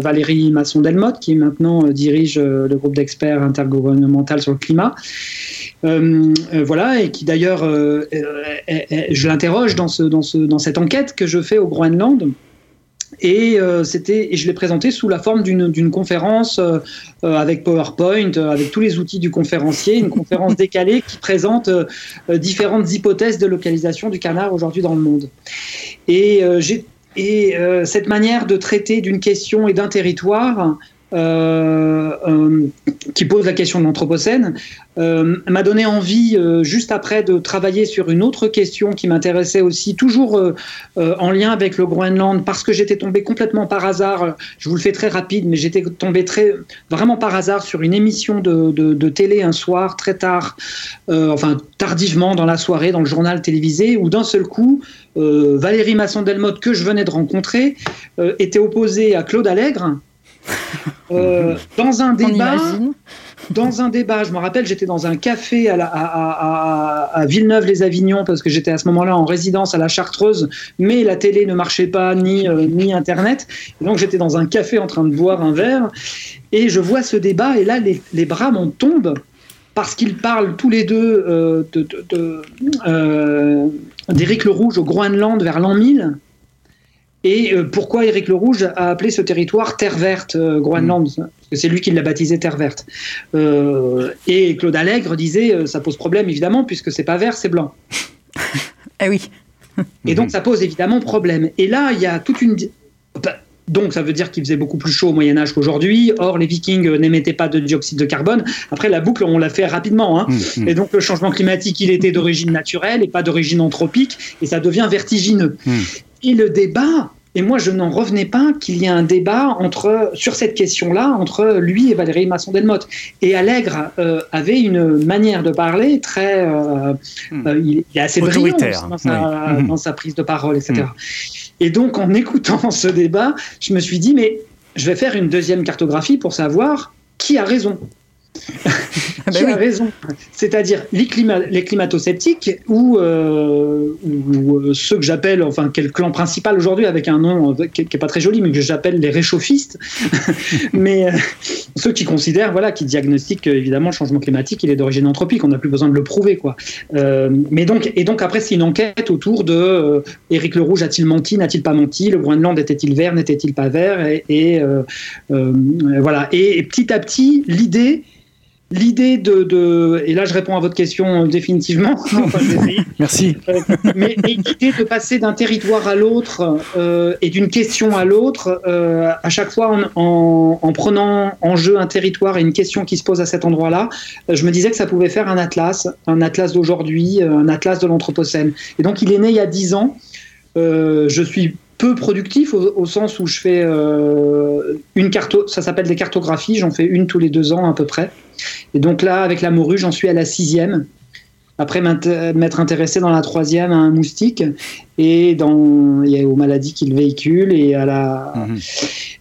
Valérie Masson-Delmotte, qui maintenant dirige le groupe d'experts intergouvernemental sur le climat. voilà, et qui d'ailleurs, je l'interroge dans, dans cette enquête que je fais au Groenland. Et, euh, c'était, je l'ai présenté sous la forme d'une conférence euh, euh, avec PowerPoint, avec tous les outils du conférencier, une conférence *laughs* décalée qui présente différentes hypothèses de localisation du canard aujourd'hui dans le monde. Et, et cette manière de traiter d'une question et d'un territoire qui pose la question de l'Anthropocène, euh, m'a donné envie, juste après, de travailler sur une autre question qui m'intéressait aussi, toujours en lien avec le Groenland, parce que j'étais tombé complètement par hasard, je vous le fais très rapide, mais j'étais tombé très, vraiment par hasard sur une émission de, de télé un soir, très tard, enfin tardivement dans la soirée, dans le journal télévisé, où d'un seul coup, Valérie Masson-Delmotte, que je venais de rencontrer, était opposée à Claude Allègre, euh, dans un débat, dans un débat, je me rappelle, j'étais dans un café à, à, Villeneuve-les-Avignon parce que j'étais à ce moment-là en résidence à la Chartreuse, mais la télé ne marchait pas ni euh, ni Internet. donc j'étais dans un café en train de boire un verre et je vois ce débat et là les, les bras m'en tombent parce qu'ils parlent tous les deux euh, d'Éric le Rouge au Groenland vers l'an 1000 et euh, pourquoi Éric le Rouge a appelé ce territoire Terre Verte, euh, Groenland? Mm. Parce que c'est lui qui l'a baptisé Terre Verte. Euh, et Claude Allègre disait ça pose problème évidemment puisque c'est pas vert, c'est blanc. *laughs* eh oui. et donc ça pose évidemment problème. Et là, il y a toute une. Donc ça veut dire qu'il faisait beaucoup plus chaud au Moyen Âge qu'aujourd'hui. Or, les Vikings n'émettaient pas de dioxyde de carbone. Après, la boucle, on l'a fait rapidement. Hein. Mm, mm. Et donc le changement climatique, il était d'origine naturelle et pas d'origine anthropique. Et ça devient vertigineux. Et le débat, et moi je n'en revenais pas qu'il y ait un débat entre, sur cette question-là entre lui et Valérie Masson-Delmotte. Et Allègre euh, avait une manière de parler très. Euh, hmm. euh, il, est assez brillant dans sa, hmm. dans sa, prise de parole, etc. Hmm. Et donc en écoutant *laughs* ce débat, je me suis dit, mais je vais faire une deuxième cartographie pour savoir qui a raison. Ah bah tu as raison. C'est-à-dire les, les climato-sceptiques ou, euh, euh, ceux que j'appelle, enfin, quel clan principal aujourd'hui avec un nom euh, qui n'est pas très joli, mais que j'appelle les réchauffistes. *laughs* mais ceux qui considèrent, voilà, qui diagnostiquent évidemment le changement climatique, il est d'origine anthropique, on n'a plus besoin de le prouver, quoi. mais donc, et donc après, c'est une enquête autour de Éric le Rouge a-t-il menti, n'a-t-il pas menti, le Groenland était-il vert, n'était-il pas vert, et, voilà. et petit à petit, l'idée L'idée de, et là je réponds à votre question euh, définitivement. *laughs* Merci. Euh, mais, l'idée de passer d'un territoire à l'autre euh, et d'une question à l'autre, à chaque fois en, en, prenant en jeu un territoire et une question qui se pose à cet endroit-là, je me disais que ça pouvait faire un atlas, un atlas d'aujourd'hui, un atlas de l'Anthropocène. Et donc il est né il y a dix ans. je suis peu productif au, sens où je fais une carte, ça s'appelle des cartographies, j'en fais une tous les deux ans à peu près. Et donc là, avec la morue, j'en suis à la sixième. Après m'être intéressé dans la troisième à un moustique et dans, a aux maladies qu'il véhicule et à la, mhm.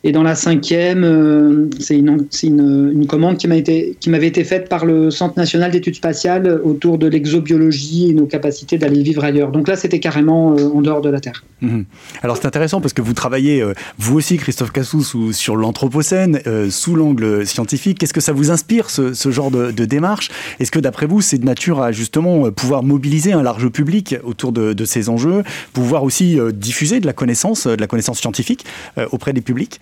et dans la cinquième, euh, c'est une, une, une, commande qui m'a été, qui m'avait été faite par le Centre national d'études spatiales autour de l'exobiologie et nos capacités d'aller vivre ailleurs. Donc là, c'était carrément euh, en dehors de la Terre. Mhm. Alors c'est intéressant parce que vous travaillez, euh, vous aussi, Christophe Cassou, sur l'anthropocène, sous l'angle scientifique. Qu'est-ce que ça vous inspire, ce, ce genre de, de démarche? Est-ce que d'après vous, c'est de nature à justement pouvoir mobiliser un large public autour de, ces enjeux pouvoir aussi euh, diffuser de la connaissance, euh, de la connaissance scientifique euh, auprès des publics.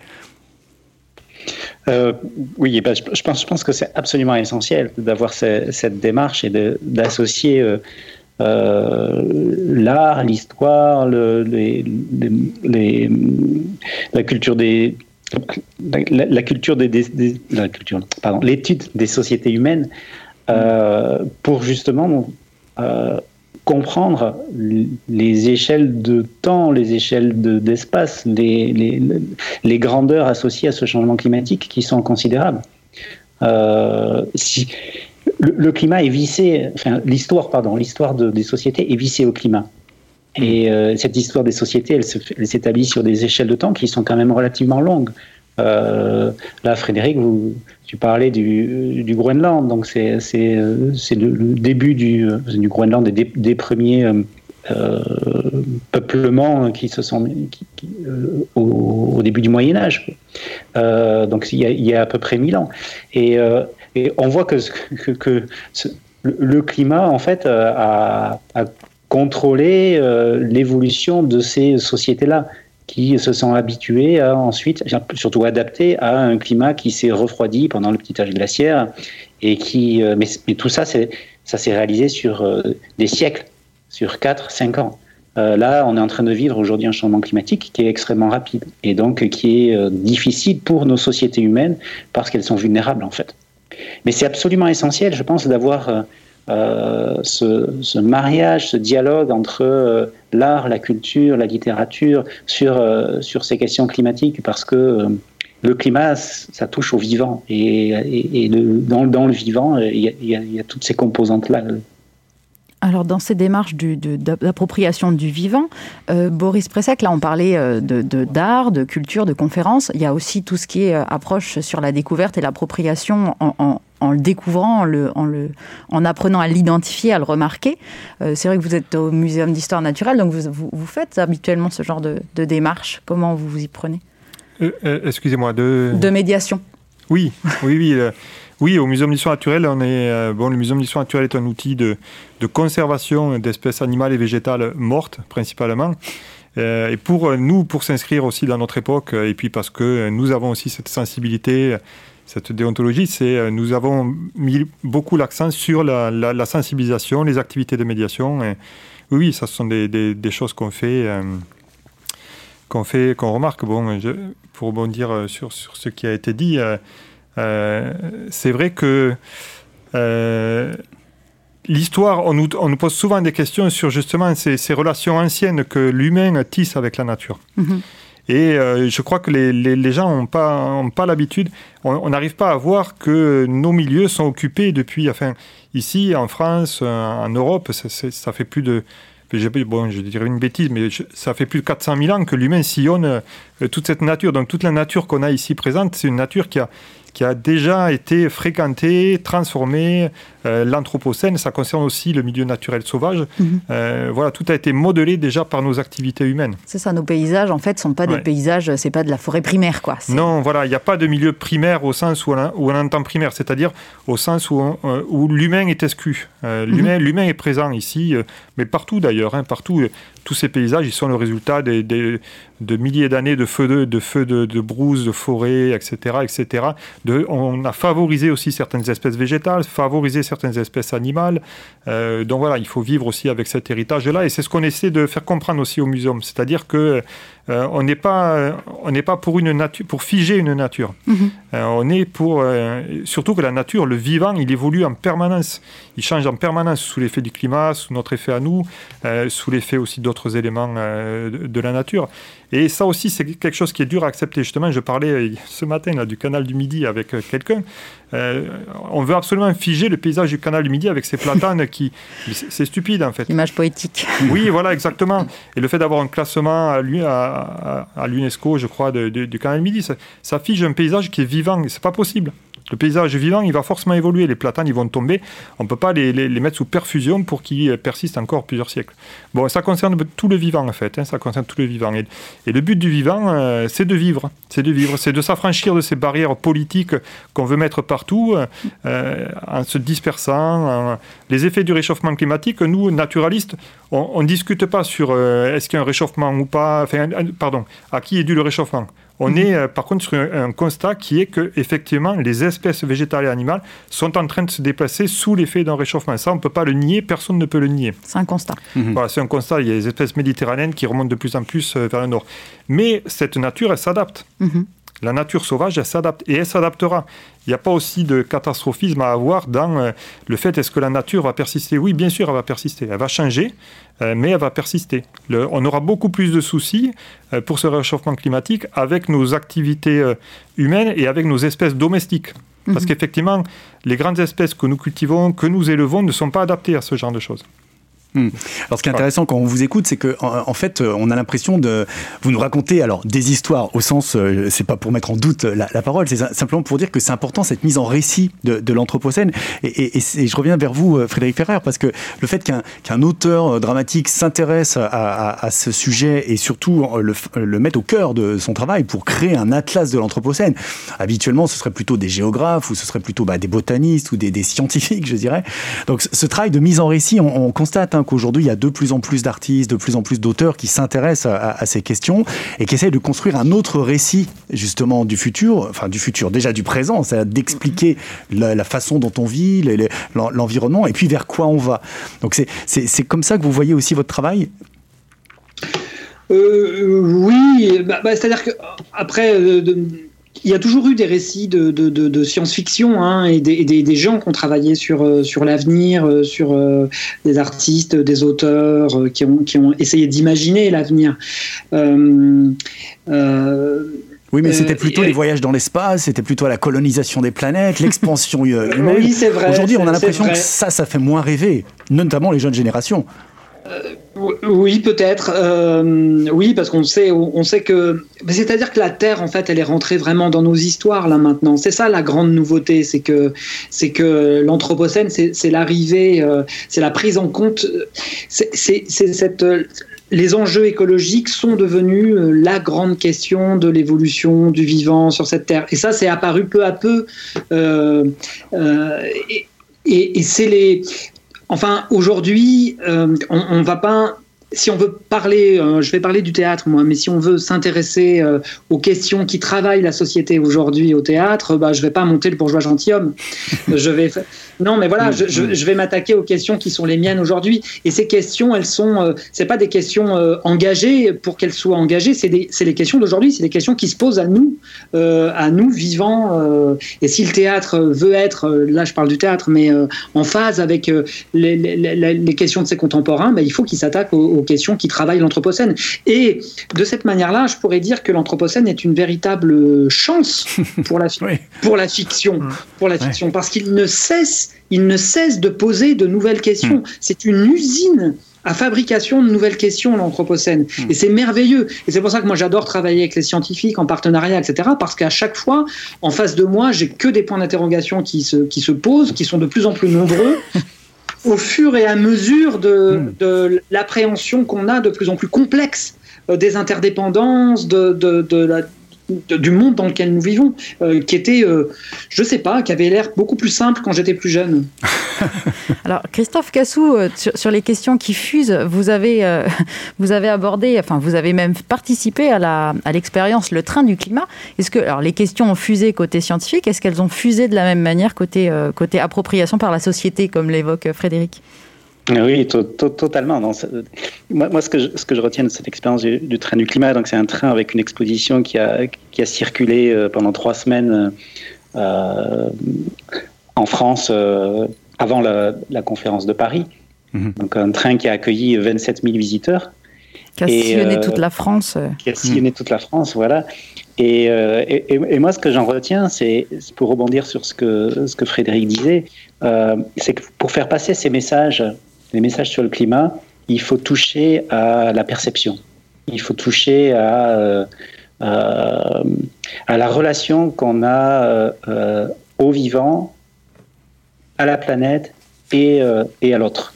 Oui, ben, je, pense, que c'est absolument essentiel d'avoir cette démarche et d'associer l'art, l'histoire, la, culture des, la culture, pardon, l'étude des sociétés humaines pour justement comprendre les échelles de temps, les échelles d'espace, les, les, les, grandeurs associées à ce changement climatique qui sont considérables. Euh, si, le, climat est vissé, l'histoire, pardon, l'histoire de, des sociétés est vissée au climat. Et euh, cette histoire des sociétés, elle s'établit sur des échelles de temps qui sont quand même relativement longues. Euh, là, Frédéric, vous, tu parlais du, du Groenland, donc c'est le, le, début du, du Groenland des, des premiers euh, euh peuplements qui se sont qui, euh, au, au, début du Moyen Âge. Euh, donc il y, a, à peu près 1000 ans. Et, et on voit que, que, le climat, en fait, a, a contrôlé l'évolution de ces sociétés-là qui se sont habitués à ensuite, surtout adaptés à un climat qui s'est refroidi pendant le petit âge glaciaire et qui, mais, mais tout ça, ça s'est réalisé sur des siècles, sur 4-5 ans. là, on est en train de vivre aujourd'hui un changement climatique qui est extrêmement rapide et donc qui est difficile pour nos sociétés humaines parce qu'elles sont vulnérables en fait. Mais c'est absolument essentiel, je pense, d'avoir ce, mariage, ce dialogue entre l'art, la culture, la littérature sur, sur ces questions climatiques parce que le climat, ça touche au vivant. Et, dans, le vivant, il y a, toutes ces composantes-là. Alors, dans ces démarches d'appropriation du vivant, euh, Boris Pressek, là, on parlait euh, d'art, de, culture, de conférences. Il y a aussi tout ce qui est euh, approche sur la découverte et l'appropriation en, le découvrant, en, apprenant à l'identifier, à le remarquer. c'est vrai que vous êtes au Muséum d'histoire naturelle, donc vous, faites habituellement ce genre de, de démarche. Comment vous vous y prenez? Euh, euh, excusez-moi, de... De médiation. Oui, oui, oui. Euh, oui, au Muséum d'histoire naturelle, on est, bon, le Muséum d'histoire naturelle est un outil de, de conservation d'espèces animales et végétales mortes, principalement. et pour nous, pour s'inscrire aussi dans notre époque, et puis parce que nous avons aussi cette sensibilité, cette déontologie, c'est nous avons mis beaucoup l'accent sur la, sensibilisation, les activités de médiation. Oui, ça ce sont des, des, choses qu'on fait qu'on fait, qu'on remarque. Bon, pour rebondir euh, sur, sur, ce qui a été dit, euh, euh, c'est vrai que l'histoire, on nous, on nous, pose souvent des questions sur justement ces, ces relations anciennes que l'humain tisse avec la nature. Mhm. Et je crois que les, les, gens n'ont pas, ont pas l'habitude, on n'arrive pas à voir que nos milieux sont occupés depuis, enfin, ici en France, en Europe, ça, ça fait plus de bon, je dirais une bêtise, mais ça fait plus de 400 000 ans que l'humain sillonne euh, toute cette nature. Donc toute la nature qu'on a ici présente, c'est une nature qui a, qui a déjà été fréquenté, transformé. Euh, l'anthropocène, ça concerne aussi le milieu naturel sauvage. Mhm. Euh, voilà, tout a été modelé déjà par nos activités humaines. C'est ça, nos paysages, en fait, sont pas des paysages, c'est pas de la forêt primaire, quoi. Non, voilà, il n'y a pas de milieu primaire au sens où on, où on entend primaire, c'est-à-dire au sens où, euh, où l'humain est exclu. l'humain, mhm. l'humain est présent ici, mais partout d'ailleurs, hein, partout tous ces paysages, ils sont le résultat de milliers d'années de feux de, de, de, brouses, de forêts, etc. etc. On a favorisé aussi certaines espèces végétales, favorisé certaines espèces animales. Euh, donc voilà, il faut vivre aussi avec cet héritage-là. Et c'est ce qu'on essaie de faire comprendre aussi au muséum. C'est-à-dire que euh, on n'est pas, on n'est pas pour une nature, pour figer une nature. Mhm. Euh, on est pour, surtout que la nature, le vivant, il évolue en permanence. Il change en permanence sous l'effet du climat, sous notre effet à nous, sous l'effet aussi d'autres éléments de, la nature. Et ça aussi, c'est quelque chose qui est dur à accepter. Justement, je parlais ce matin là, du canal du Midi avec quelqu'un. on veut absolument figer le paysage du canal du Midi avec ces platanes qui. C'est stupide en fait. Image poétique. Oui, voilà, exactement. Et le fait d'avoir un classement à, à, l'UNESCO, je crois, du canal du Midi, ça, ça fige un paysage qui est vivant. C'est pas possible. Le paysage vivant, il va forcément évoluer. Les platanes, ils vont tomber. On ne peut pas les, mettre sous perfusion pour qu'ils persistent encore plusieurs siècles. Bon, ça concerne tout le vivant, en fait. Hein, ça concerne tout le vivant. Et, le but du vivant, euh, c'est de vivre. C'est de vivre. C'est de s'affranchir de ces barrières politiques qu'on veut mettre partout euh, en se dispersant. Les effets du réchauffement climatique, nous, naturalistes, on ne discute pas sur euh, est-ce qu'il y a un réchauffement ou pas. Pardon, à qui est dû le réchauffement on mhm. est euh, par contre sur un, constat qui est que effectivement les espèces végétales et animales sont en train de se déplacer sous l'effet d'un réchauffement. Ça, on ne peut pas le nier, personne ne peut le nier. C'est un constat. Mhm. Voilà, c'est un constat. Il y a des espèces méditerranéennes qui remontent de plus en plus euh, vers le nord. Mais cette nature, elle s'adapte. Mhm. La nature sauvage, elle s'adapte et elle s'adaptera. Il n'y a pas aussi de catastrophisme à avoir dans euh, le fait est-ce que la nature va persister? Oui, bien sûr, elle va persister. Elle va changer, euh, mais elle va persister. on aura beaucoup plus de soucis euh, pour ce réchauffement climatique avec nos activités humaines et avec nos espèces domestiques. Parce mhm. qu'effectivement, les grandes espèces que nous cultivons, que nous élevons, ne sont pas adaptées à ce genre de choses. Hmm. Alors, ce qui est intéressant quand on vous écoute, c'est que en, fait, euh, on a l'impression de vous nous raconter alors des histoires au sens, euh, c'est pas pour mettre en doute la, parole, c'est simplement pour dire que c'est important cette mise en récit de, l'anthropocène. Et, je reviens vers vous, euh, Frédéric Ferrer, parce que le fait qu'un auteur dramatique s'intéresse à, ce sujet et surtout le, le mette au cœur de son travail pour créer un atlas de l'anthropocène. Habituellement, ce serait plutôt des géographes ou ce serait plutôt bah, des botanistes ou des, scientifiques, je dirais. Donc, ce travail de mise en récit, on, constate hein, qu'aujourd'hui, il y a de plus en plus d'artistes, de plus en plus d'auteurs qui s'intéressent à, ces questions et qui essayent de construire un autre récit, justement, du futur, enfin, du futur, déjà du présent, c'est-à-dire d'expliquer la, façon dont on vit, l'environnement, et puis vers quoi on va. Donc, c'est comme ça que vous voyez aussi votre travail? Oui, bah, bah, c'est-à-dire que après, il y a toujours eu des récits de, de, science-fiction hein, et, des, des, gens qui ont travaillé sur, sur l'avenir, sur des artistes, des auteurs qui, ont, qui ont essayé d'imaginer l'avenir. Oui, mais c'était plutôt les voyages dans l'espace, c'était plutôt la colonisation des planètes, *laughs* l'expansion humaine. Oui, c'est vrai. Aujourd'hui, on a l'impression que ça, ça fait moins rêver, notamment les jeunes générations. Oui, peut-être. Euh, oui, parce qu'on sait, on sait que, c'est-à-dire que la Terre, en fait, elle est rentrée vraiment dans nos histoires là maintenant. C'est ça la grande nouveauté, c'est que, c'est que l'anthropocène, c'est l'arrivée, euh, c'est la prise en compte, c'est les enjeux écologiques sont devenus euh, la grande question de l'évolution du vivant sur cette terre. Et ça, c'est apparu peu à peu. Euh, euh, et, c'est les. Enfin, aujourd'hui, on, ne va pas si on veut parler, je vais parler du théâtre moi, mais si on veut s'intéresser aux questions qui travaillent la société aujourd'hui au théâtre, bah, je vais pas monter le bourgeois gentilhomme. *laughs* je vais, non, mais voilà, je, je, vais m'attaquer aux questions qui sont les miennes aujourd'hui. Et ces questions, elles sont, euh, c'est pas des questions euh, engagées pour qu'elles soient engagées, c'est les questions d'aujourd'hui, c'est des questions qui se posent à nous, euh, à nous vivants. et si le théâtre veut être, là je parle du théâtre, mais en phase avec les, les, les, questions de ses contemporains, ben, il faut qu'il s'attaque aux, questions qui travaillent l'anthropocène. Et de cette manière-là, je pourrais dire que l'anthropocène est une véritable chance *laughs* pour la, pour la fiction, mm. pour la fiction, parce qu'il ne cesse il ne cesse de poser de nouvelles questions. Hmm. C'est une usine à fabrication de nouvelles questions, l'Anthropocène. Hmm. Et c'est merveilleux. Et c'est pour ça que moi, j'adore travailler avec les scientifiques en partenariat, etc. Parce qu'à chaque fois, en face de moi, j'ai que des points d'interrogation qui se, qui se posent, qui sont de plus en plus nombreux. *laughs* au fur et à mesure de, hmm. de l'appréhension qu'on a de plus en plus complexe euh, des interdépendances, de, de, de la, du monde dans lequel nous vivons, euh, qui était, euh, je sais pas, qui avait l'air beaucoup plus simple quand j'étais plus jeune. *laughs* Alors, Christophe Cassou, euh, sur, les questions qui fusent, vous avez, *laughs* vous avez abordé, enfin, vous avez même participé à l'expérience Le Train du Climat. Est-ce que, alors, les questions ont fusé côté scientifique, est-ce qu'elles ont fusé de la même manière côté, côté appropriation par la société, comme l'évoque Frédéric? Oui, totalement. moi, ce, que je, ce que je retiens de cette expérience du, train du climat, donc c'est un train avec une exposition qui a, qui a circulé euh, pendant trois semaines euh, en France euh, avant la, conférence de Paris. Mhm. Donc un train qui a accueilli 27 000 visiteurs. Qui a sillonné toute la France. Qui a sillonné toute la France, voilà. Et, et, et, moi, ce que j'en retiens, c'est pour rebondir sur ce que, ce que Frédéric disait, c'est que pour faire passer ces messages les messages sur le climat, il faut toucher à la perception. Il faut toucher à, euh, euh, la relation qu'on a euh, au vivant, à la planète et, à l'autre.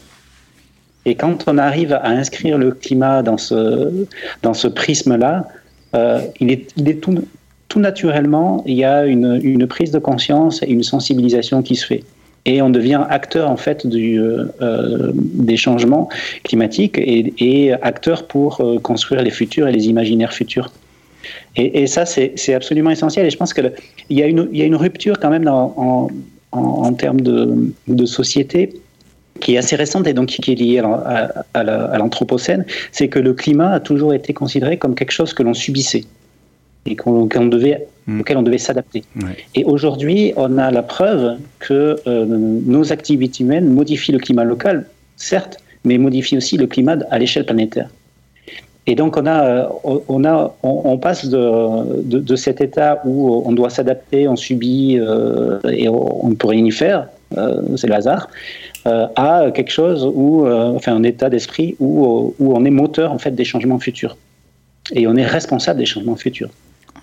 Et quand on arrive à inscrire le climat dans ce, dans ce prisme-là, il est, tout, naturellement, il y a une, une prise de conscience et une sensibilisation qui se fait et on devient acteur en fait du, euh, euh, des changements climatiques et, acteur pour euh, construire les futurs et les imaginaires futurs. Et, ça, c'est absolument essentiel. Et je pense qu'il y, a une, y a une rupture quand même en, en, termes de, de, société qui est assez récente et donc qui est liée à l'Anthropocène, c'est que le climat a toujours été considéré comme quelque chose que l'on subissait et qu'on devait, mm. auquel on devait s'adapter. Et aujourd'hui, on a la preuve que euh, nos activités humaines modifient le climat local, certes, mais modifient aussi le climat à l'échelle planétaire. Et donc on a, euh, on a, on, passe de, de, cet état où on doit s'adapter, on subit euh, et on ne peut rien y faire, c'est le hasard, à quelque chose où, enfin un état d'esprit où, où on est moteur en fait des changements futurs et on est responsable des changements futurs.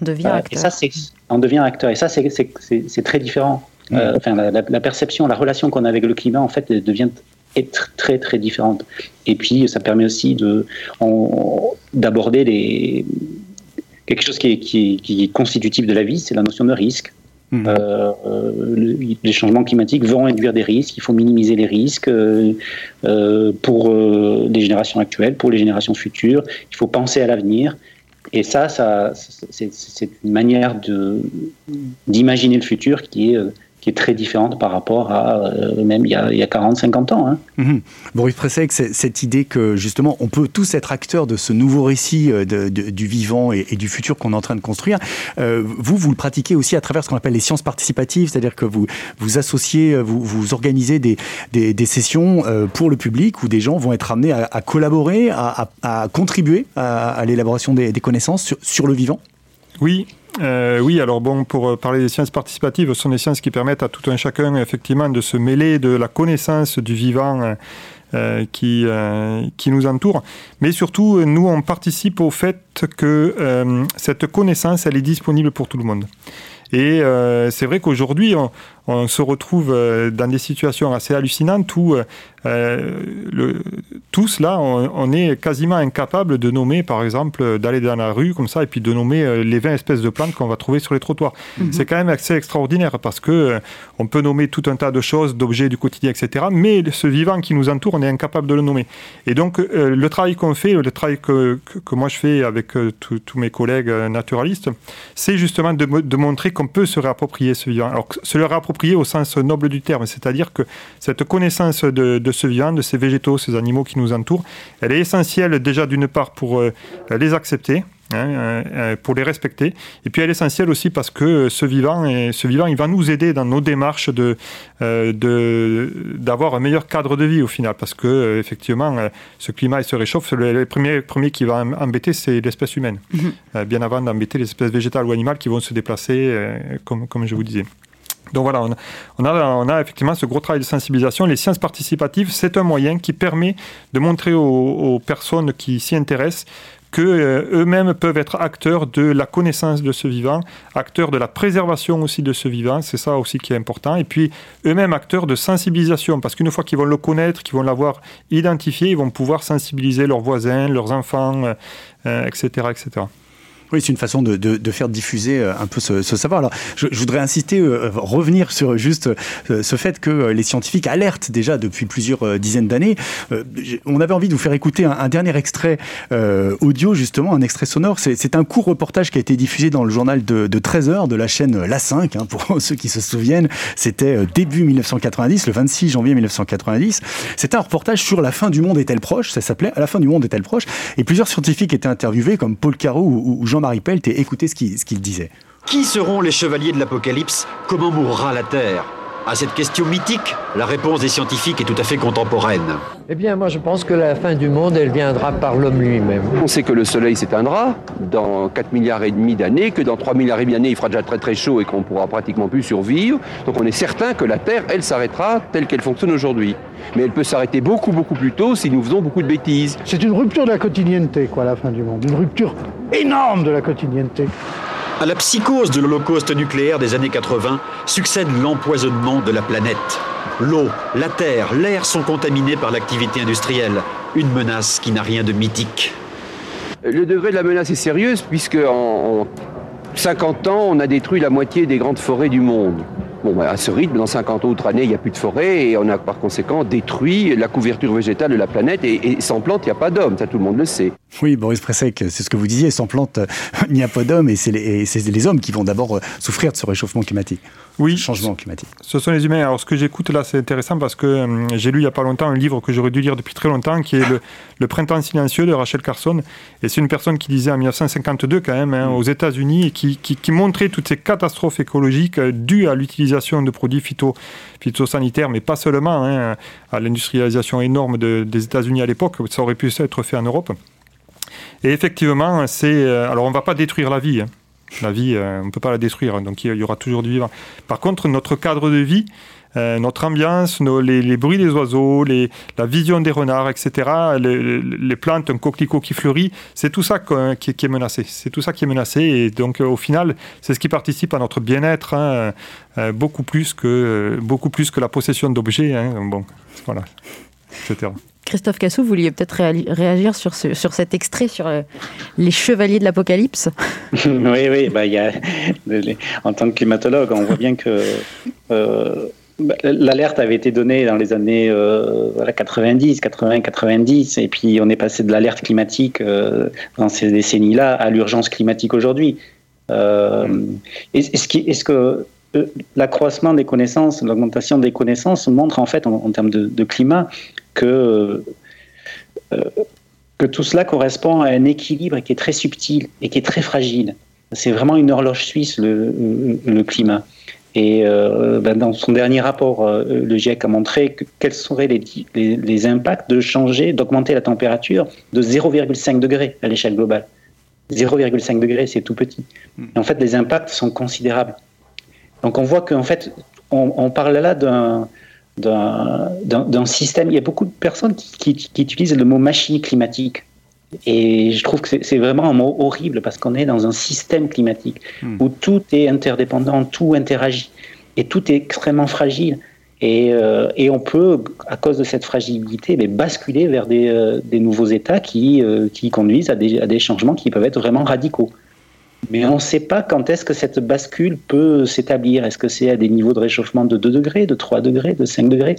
On devient acteur. Et ça, c'est, on devient acteur. Et ça, c'est, très différent. Euh, enfin, la, perception, la relation qu'on a avec le climat, en fait, devient être très, très différente. Et puis, ça permet aussi de, d'aborder les, quelque chose qui est, qui, est, constitutif de la vie, c'est la notion de risque. Mmh. Euh, les changements climatiques vont induire des risques, il faut minimiser les risques euh, pour les générations actuelles, pour les générations futures, il faut penser à l'avenir, et ça, ça c'est une manière d'imaginer le futur qui est, est très différente par rapport à euh, même il y a, il y a 40-50 ans. Hein. Mmh. Boris Pressec, cette idée que justement on peut tous être acteurs de ce nouveau récit euh, du vivant et, du futur qu'on est en train de construire, euh, vous, vous le pratiquez aussi à travers ce qu'on appelle les sciences participatives, c'est-à-dire que vous, vous associez, vous, vous organisez des, sessions pour le public où des gens vont être amenés à, collaborer, à, contribuer à, l'élaboration des, connaissances sur le vivant Oui, euh, oui, alors bon, pour euh, parler des sciences participatives, ce sont des sciences qui permettent à tout un chacun effectivement de se mêler de la connaissance du vivant euh, qui, qui nous entoure. Mais surtout, nous, on participe au fait que cette connaissance, elle est disponible pour tout le monde. Et c'est vrai qu'aujourd'hui, on, on, se retrouve dans des situations assez hallucinantes où euh, le, tous là, on, est quasiment incapable de nommer, par exemple, d'aller dans la rue comme ça et puis de nommer euh, les 20 espèces de plantes qu'on va trouver sur les trottoirs. Mhm. C'est quand même assez extraordinaire parce que euh, on peut nommer tout un tas de choses, d'objets du quotidien, etc. Mais ce vivant qui nous entoure, on est incapable de le nommer. Et donc, le travail qu'on fait, le travail que, que, moi je fais avec tous mes collègues naturalistes, c'est justement de, de montrer qu'on peut se réapproprier ce vivant. Alors, se le réapproprier au sens noble du terme, c'est-à-dire que cette connaissance de, de ce vivant, de ces végétaux, ces animaux qui nous entourent. Elle est essentielle déjà d'une part pour euh, les accepter, Hein, euh, euh, pour les respecter. Et puis elle est essentielle aussi parce que ce vivant, et ce vivant, il va nous aider dans nos démarches de, d'avoir un meilleur cadre de vie au final, parce que effectivement, ce climat il se réchauffe. Le, premier, premier qui va embêter, c'est l'espèce humaine, mm-hmm. bien avant d'embêter les espèces végétales ou animales qui vont se déplacer, comme, comme je vous disais. Donc voilà, on a, effectivement ce gros travail de sensibilisation. Les sciences participatives, c'est un moyen qui permet de montrer aux, personnes qui s'y intéressent qu'eux-mêmes peuvent être acteurs de la connaissance de ce vivant, acteurs de la préservation aussi de ce vivant, c'est ça aussi qui est important, et puis eux-mêmes acteurs de sensibilisation, parce qu'une fois qu'ils vont le connaître, qu'ils vont l'avoir identifié, ils vont pouvoir sensibiliser leurs voisins, leurs enfants, etc., euh, etc. Oui, c'est une façon de, faire diffuser euh, un peu ce, savoir. Alors, je, voudrais insister, euh, revenir sur juste euh, ce fait que les scientifiques alertent déjà depuis plusieurs dizaines d'années. on avait envie de vous faire écouter un, dernier extrait audio, justement, un extrait sonore. C'est un court reportage qui a été diffusé dans le journal de, de 13 heures de la chaîne La 5, hein, pour *laughs* ceux qui se souviennent. C'était début 1990, le 26 janvier 1990. C'était un reportage sur la fin du monde est-elle proche Ça s'appelait la fin du monde est-elle proche Et plusieurs scientifiques étaient interviewés, comme Paul Caro ou, ou Jean Jean-Marie Pelt et écoutez ce qu'il disait. Qui seront les chevaliers de l'Apocalypse? Comment mourra la Terre? À cette question mythique, la réponse des scientifiques est tout à fait contemporaine. Eh bien, moi je pense que la fin du monde, elle viendra par l'homme lui-même. On sait que le Soleil s'éteindra dans 4 milliards et demi d'années, que dans 3 milliards et demi d'années, il fera déjà très très chaud et qu'on pourra pratiquement plus survivre. Donc on est certain que la Terre, elle s'arrêtera telle qu'elle fonctionne aujourd'hui. Mais elle peut s'arrêter beaucoup beaucoup plus tôt si nous faisons beaucoup de bêtises. C'est une rupture de la quotidienneté, quoi, la fin du monde. Une rupture énorme de la quotidienneté. À la psychose de l'holocauste nucléaire des années 80 succède l'empoisonnement de la planète. L'eau, la terre, l'air sont contaminés par l'activité industrielle, une menace qui n'a rien de mythique. Le degré de la menace est sérieuse puisque en 50 ans, on a détruit la moitié des grandes forêts du monde. Bah, à ce rythme, dans 50 autres années, il n'y a plus de forêt et on a par conséquent détruit la couverture végétale de la planète. Et, sans plantes, il n'y a pas d'homme, ça tout le monde le sait. Oui, Boris Pressek, c'est ce que vous disiez, sans plantes, *laughs* il n'y a pas d'homme et c'est les, les, hommes qui vont d'abord euh, souffrir de ce réchauffement climatique. Oui, changement climatique. Ce sont les humains. Alors ce que j'écoute là, c'est intéressant parce que euh, j'ai lu il n'y a pas longtemps un livre que j'aurais dû lire depuis très longtemps, qui est le, Printemps silencieux de Rachel Carson. Et c'est une personne qui disait en 1952 quand même, hein, mm. aux États-Unis, qui, qui, montrait toutes ces catastrophes écologiques euh, dues à l'utilisation de produits phyto, phytosanitaires, mais pas seulement, hein, à l'industrialisation énorme des États-Unis à l'époque. Ça aurait pu être fait en Europe. Et effectivement, c'est. Euh, alors, on ne va pas détruire la vie. Hein. La vie, euh, on ne peut pas la détruire, donc il y aura toujours du vivant. Par contre, notre cadre de vie, euh, notre ambiance, les, bruits des oiseaux, la vision des renards, etc., les, plantes, un coquelicot qui fleurit, c'est tout ça qui, est menacé. C'est tout ça qui est menacé. Et donc, au final, c'est ce qui participe à notre bien-être, hein, beaucoup, plus que, beaucoup plus que la possession d'objets. Hein. bon, voilà, etc. Christophe Cassou, vous vouliez peut-être réagir sur, sur cet extrait sur euh, les chevaliers de l'Apocalypse? *laughs* Oui, oui, bah, y a, en tant que climatologue, on voit bien que euh, bah, l'alerte avait été donnée dans les années 90, 80, 90, et puis on est passé de l'alerte climatique euh, dans ces décennies-là à l'urgence climatique aujourd'hui. est-ce, est-ce que l'accroissement des connaissances, l'augmentation des connaissances montre en fait en, termes de, climat que, que tout cela correspond à un équilibre qui est très subtil et qui est très fragile. C'est vraiment une horloge suisse, le, climat. Et ben, dans son dernier rapport, le GIEC a montré quels seraient les, les impacts de changer, d'augmenter la température de 0,5 degré à l'échelle globale. 0,5 degré, c'est tout petit. Hmm. en fait, les impacts sont considérables. Donc on voit qu'en fait, on, parle là d'un d'un système. Il y a beaucoup de personnes qui, utilisent le mot machine climatique. Et je trouve que c'est vraiment un mot horrible parce qu'on est dans un système climatique hmm. où tout est interdépendant, tout interagit et tout est extrêmement fragile. Euh, et, on peut, à cause de cette fragilité, mais basculer vers des, euh, nouveaux États qui, euh, qui conduisent à des, à des, changements qui peuvent être vraiment radicaux. Mais on ne sait pas quand est-ce que cette bascule peut s'établir. Est-ce que c'est à des niveaux de réchauffement de 2 degrés, de 3 degrés, de 5 degrés?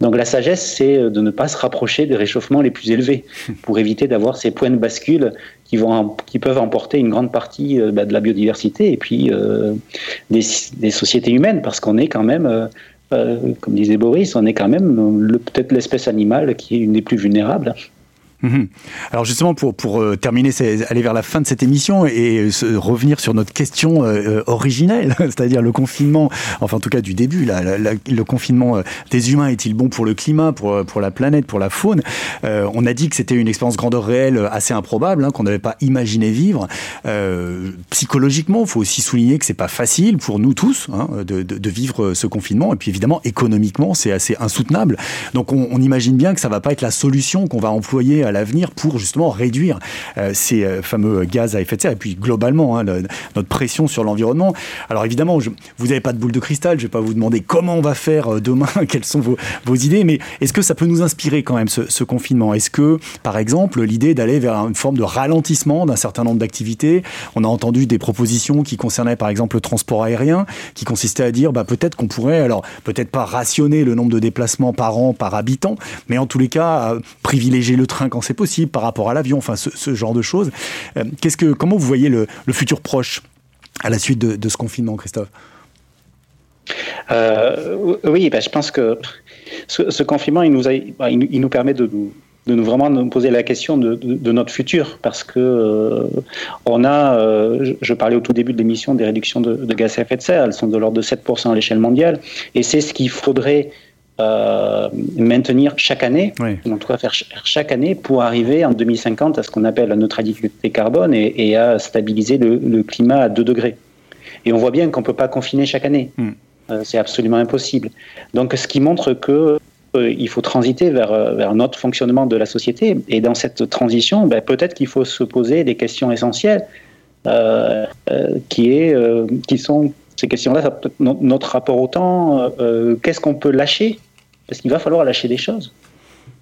Donc la sagesse, c'est de ne pas se rapprocher des réchauffements les plus élevés *laughs* pour éviter d'avoir ces points de bascule qui, vont, qui peuvent emporter une grande partie bah, de la biodiversité et puis des, des, sociétés humaines, parce qu'on est quand même euh, comme disait Boris, on est quand même peut-être l'espèce animale qui est une des plus vulnérables. Mhm. Alors justement, pour, euh, terminer, aller vers la fin de cette émission et euh, revenir sur notre question euh, originelle, *laughs* c'est-à-dire le confinement, enfin en tout cas du début, le confinement des humains est-il bon pour le climat, pour, la planète, pour la faune On a dit que c'était une expérience grandeur réelle assez improbable, hein, qu'on n'avait pas imaginé vivre. psychologiquement, il faut aussi souligner que c'est pas facile pour nous tous hein, de, vivre ce confinement. Et puis évidemment, économiquement, c'est assez insoutenable. Donc on, on imagine bien que ça va pas être la solution qu'on va employer à l'avenir pour justement réduire euh, ces euh, fameux gaz à effet de serre. Et puis globalement hein, notre pression sur l'environnement. Alors évidemment, vous n'avez pas de boule de cristal, je ne vais pas vous demander comment on va faire euh, demain, *laughs* quelles sont vos, idées, mais est-ce que ça peut nous inspirer quand même ce, confinement? Est-ce que, par exemple, l'idée d'aller vers une forme de ralentissement d'un certain nombre d'activités, on a entendu des propositions qui concernaient par exemple le transport aérien, qui consistaient à dire bah, peut-être qu'on pourrait, alors peut-être pas rationner le nombre de déplacements par an, par habitant, mais en tous les cas privilégier le train quand c'est possible par rapport à l'avion, enfin ce, genre de choses. Euh, qu'est-ce que, comment vous voyez le, futur proche à la suite de, ce confinement, Christophe? Euh, Oui, ben, je pense que ce, confinement, il nous, nous permet de nous, de vraiment nous poser la question de, notre futur parce que euh, on a, je, parlais au tout début de l'émission des réductions de, gaz à effet de serre, elles sont de l'ordre de 7% à l'échelle mondiale et c'est ce qu'il faudrait euh, maintenir chaque année, en tout cas faire chaque année pour arriver en 2050 à ce qu'on appelle la neutralité carbone et, à stabiliser le, climat à 2 degrés. Et on voit bien qu'on ne peut pas confiner chaque année. Hmm. Euh, c'est absolument impossible. Donc ce qui montre que euh, il faut transiter vers, vers un autre fonctionnement de la société. Et dans cette transition, ben, peut-être qu'il faut se poser des questions essentielles qui, est, qui sont ces questions-là, notre rapport au temps, qu'est-ce qu'on peut lâcher parce qu'il va falloir lâcher des choses.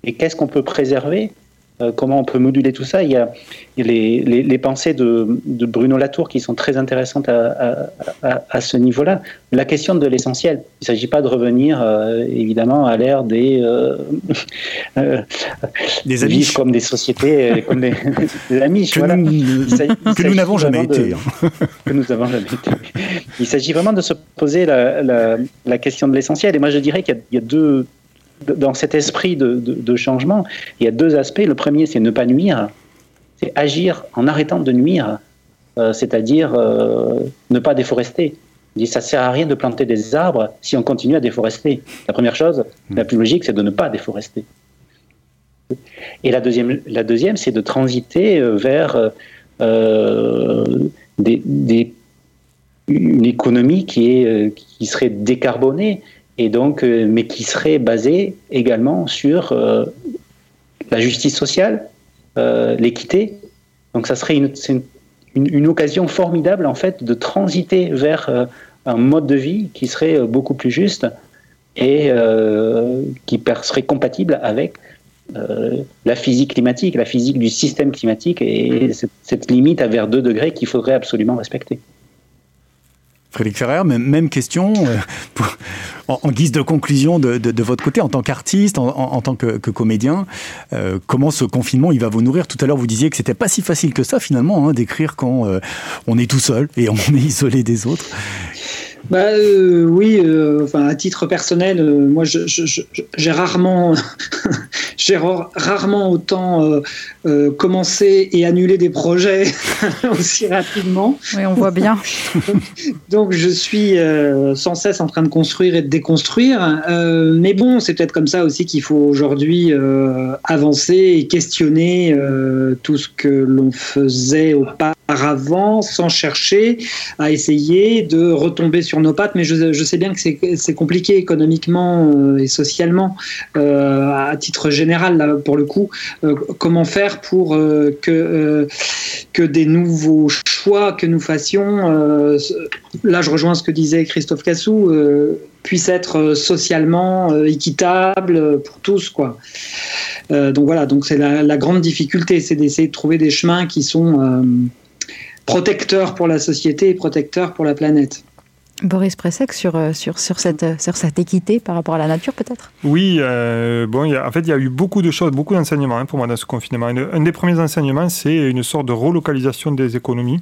Et qu'est-ce qu'on peut préserver? Comment on peut moduler tout ça? Il y a, les, pensées de, Bruno Latour qui sont très intéressantes à, ce niveau-là. La question de l'essentiel. Il ne s'agit pas de revenir, euh, évidemment, à l'ère des, euh, *laughs* des amis comme des sociétés, comme *laughs* des, amis. Que nous n'avons jamais été. Hein. *laughs* que nous n'avons jamais été. Il s'agit vraiment de se poser la, question de l'essentiel. Et moi, je dirais qu'il y, a deux, dans cet esprit de, changement, il y a deux aspects. Le premier, c'est ne pas nuire, c'est agir en arrêtant de nuire, euh, c'est-à-dire euh, ne pas déforester. dit, ça sert à rien de planter des arbres si on continue à déforester. La première chose, mmh. la plus logique, c'est de ne pas déforester. Et la deuxième, la deuxième c'est de transiter euh, vers des, une économie qui, est, qui serait décarbonée, et donc, euh, mais qui serait basé également sur euh, la justice sociale, euh, l'équité. Donc, ça serait une, une, une, occasion formidable en fait de transiter vers un mode de vie qui serait beaucoup plus juste et qui serait compatible avec la physique climatique, la physique du système climatique et cette, cette limite à vers 2 degrés qu'il faudrait absolument respecter. Frédéric Ferrer, même, question, euh, en, guise de conclusion de, votre côté, en tant qu'artiste, en, tant que, comédien, euh, comment ce confinement il va vous nourrir? Tout à l'heure, vous disiez que c'était pas si facile que ça finalement hein, d'écrire quand euh, on est tout seul et on est isolé des autres. Bah euh, oui, euh, enfin à titre personnel, euh, moi j'ai rarement, *laughs* j'ai rarement autant commencé et annulé des projets *laughs* aussi rapidement. Oui, on voit bien. *laughs* Donc je suis sans cesse en train de construire et de déconstruire. mais bon, c'est peut-être comme ça aussi qu'il faut aujourd'hui avancer et questionner tout ce que l'on faisait auparavant, sans chercher à essayer de retomber sur nos pattes, mais je, sais bien que c'est compliqué économiquement euh, et socialement, euh, à titre général, pour le coup. Euh, comment faire pour que, que des nouveaux choix que nous fassions, là je rejoins ce que disait Christophe Cassou, puissent être socialement équitables pour tous. Quoi. donc voilà, donc c'est la, grande difficulté, c'est d'essayer de trouver des chemins qui sont protecteurs pour la société et protecteurs pour la planète. Boris Pressec, sur, euh, sur, sur, cette, sur cette équité par rapport à la nature, peut-être? Oui, euh, bon, en fait, il y a eu beaucoup de choses, beaucoup d'enseignements hein, pour moi dans ce confinement. un des premiers enseignements, c'est une sorte de relocalisation des économies.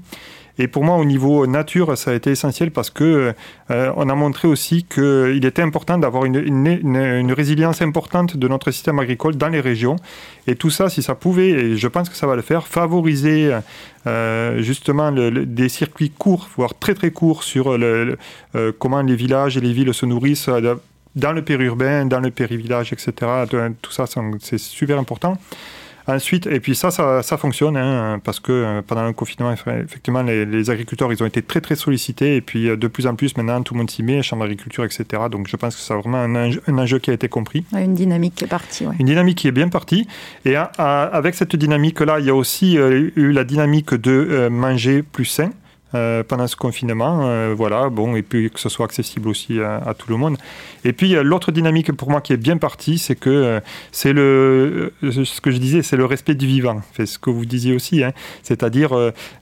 Et pour moi, au niveau nature, ça a été essentiel parce que euh, on a montré aussi qu'il était important d'avoir une, une, résilience importante de notre système agricole dans les régions. Et tout ça, si ça pouvait, et je pense que ça va le faire, favoriser euh, justement des circuits courts, voire très très courts, sur le, euh, comment les villages et les villes se nourrissent dans le périurbain, dans le périvillage, etc. Tout ça, c'est super important. Ensuite, et puis ça, ça, ça fonctionne, hein, parce que euh, pendant le confinement, effectivement, les, agriculteurs, ils ont été très, très sollicités, et puis euh, de plus en plus, maintenant, tout le monde s'y met, chambre d'agriculture, etc. Donc je pense que c'est vraiment un enjeu, qui a été compris. Une dynamique qui est partie, Une dynamique qui est bien partie. Et avec cette dynamique-là, il y a aussi euh, eu la dynamique de manger plus sain. Euh, pendant ce confinement. Euh, voilà, bon, et puis que ce soit accessible aussi à, tout le monde. Et puis l'autre dynamique pour moi qui est bien partie, c'est que euh, c'est le, ce que je disais, c'est le respect du vivant. C'est ce que vous disiez aussi, hein. c'est-à-dire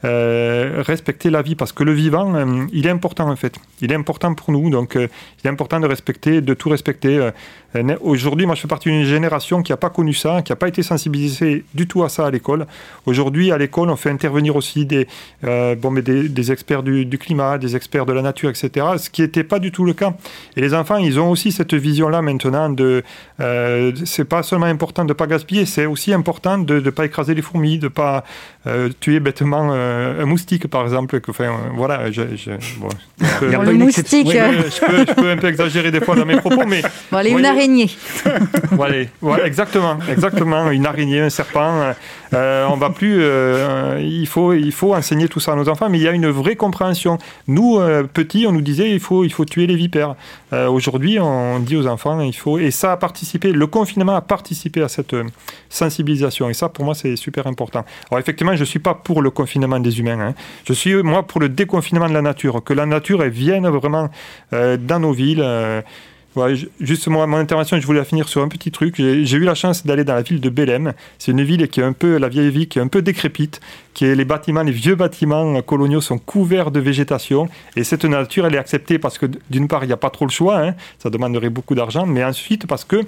respecter la vie, parce que le vivant, il est important en fait. Il est important pour nous, donc il est important de respecter, de tout respecter. Aujourd'hui, moi, je fais partie d'une génération qui n'a pas connu ça, qui n'a pas été sensibilisée du tout à ça à l'école. Aujourd'hui, à l'école, on fait intervenir aussi des, bon, mais des des experts du, climat, des experts de la nature, etc. Ce qui n'était pas du tout le cas. Et les enfants, ils ont aussi cette vision-là maintenant de. Euh, c'est pas seulement important de ne pas gaspiller, c'est aussi important de ne pas écraser les fourmis, de ne pas euh, tuer bêtement euh, un moustique, par exemple. Que, enfin, voilà. Je, bon, le moustique. je, peux, un peu exagérer des fois dans mes propos, mais. Bon, allez, une araignée. *laughs* voilà, voilà, exactement, exactement. Une araignée, un serpent. Euh, on va plus. il, faut, il faut enseigner tout ça à nos enfants, mais il y a une vraie compréhension. Nous, euh, petits, on nous disait il faut, il faut tuer les vipères. Euh, aujourd'hui, on dit aux enfants il faut. Et ça a participé, le confinement a participé à cette euh, sensibilisation. Et ça, pour moi, c'est super important. Alors, effectivement, je suis pas pour le confinement des humains. Hein. Je suis, moi, pour le déconfinement de la nature. Que la nature, vienne vraiment dans nos villes. Ouais, juste moi, mon intervention, je voulais la finir sur un petit truc. J'ai eu la chance d'aller dans la ville de Belém. C'est une ville qui est un peu, la vieille ville, qui est un peu décrépite, qui est les bâtiments, les vieux bâtiments coloniaux sont couverts de végétation. Et cette nature, elle est acceptée parce que d'une part, il n'y a pas trop le choix, hein, ça demanderait beaucoup d'argent, mais ensuite parce que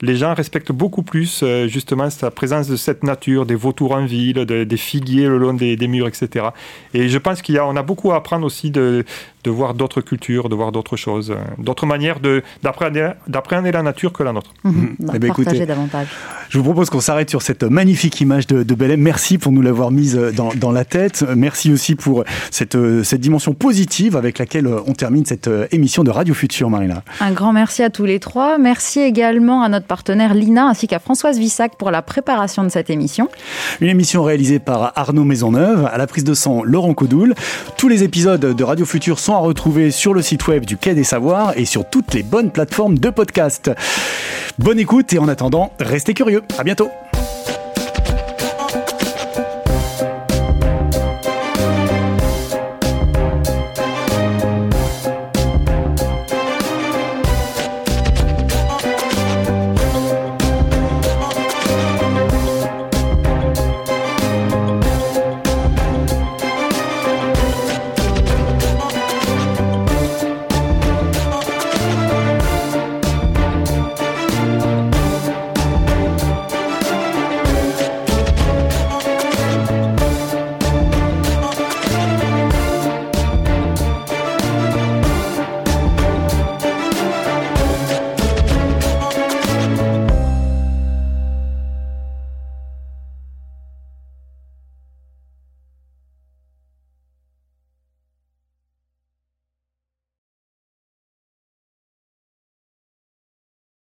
les gens respectent beaucoup plus euh, justement la présence de cette nature, des vautours en ville, des figuiers le long des, murs, etc. Et je pense qu'il y a, on a beaucoup à apprendre aussi de, de voir d'autres cultures, de voir d'autres choses, euh, d'autres manières d'appréhender la nature que la nôtre. Mmh. Eh écoutez, davantage. Je vous propose qu'on s'arrête sur cette magnifique image de, de Belém. Merci pour nous l'avoir mise dans, dans, la tête. Merci aussi pour cette, cette dimension positive avec laquelle on termine cette émission de Radio Futur, Marina. Un grand merci à tous les trois. Merci également à notre partenaire Lina ainsi qu'à Françoise Vissac pour la préparation de cette émission. Une émission réalisée par Arnaud Maisonneuve, à la prise de sang Laurent Codoul. Tous les épisodes de Radio Futur sont à retrouver sur le site web du Quai des Savoirs et sur toutes les bonnes plateformes de podcast. Bonne écoute et en attendant, restez curieux. À bientôt.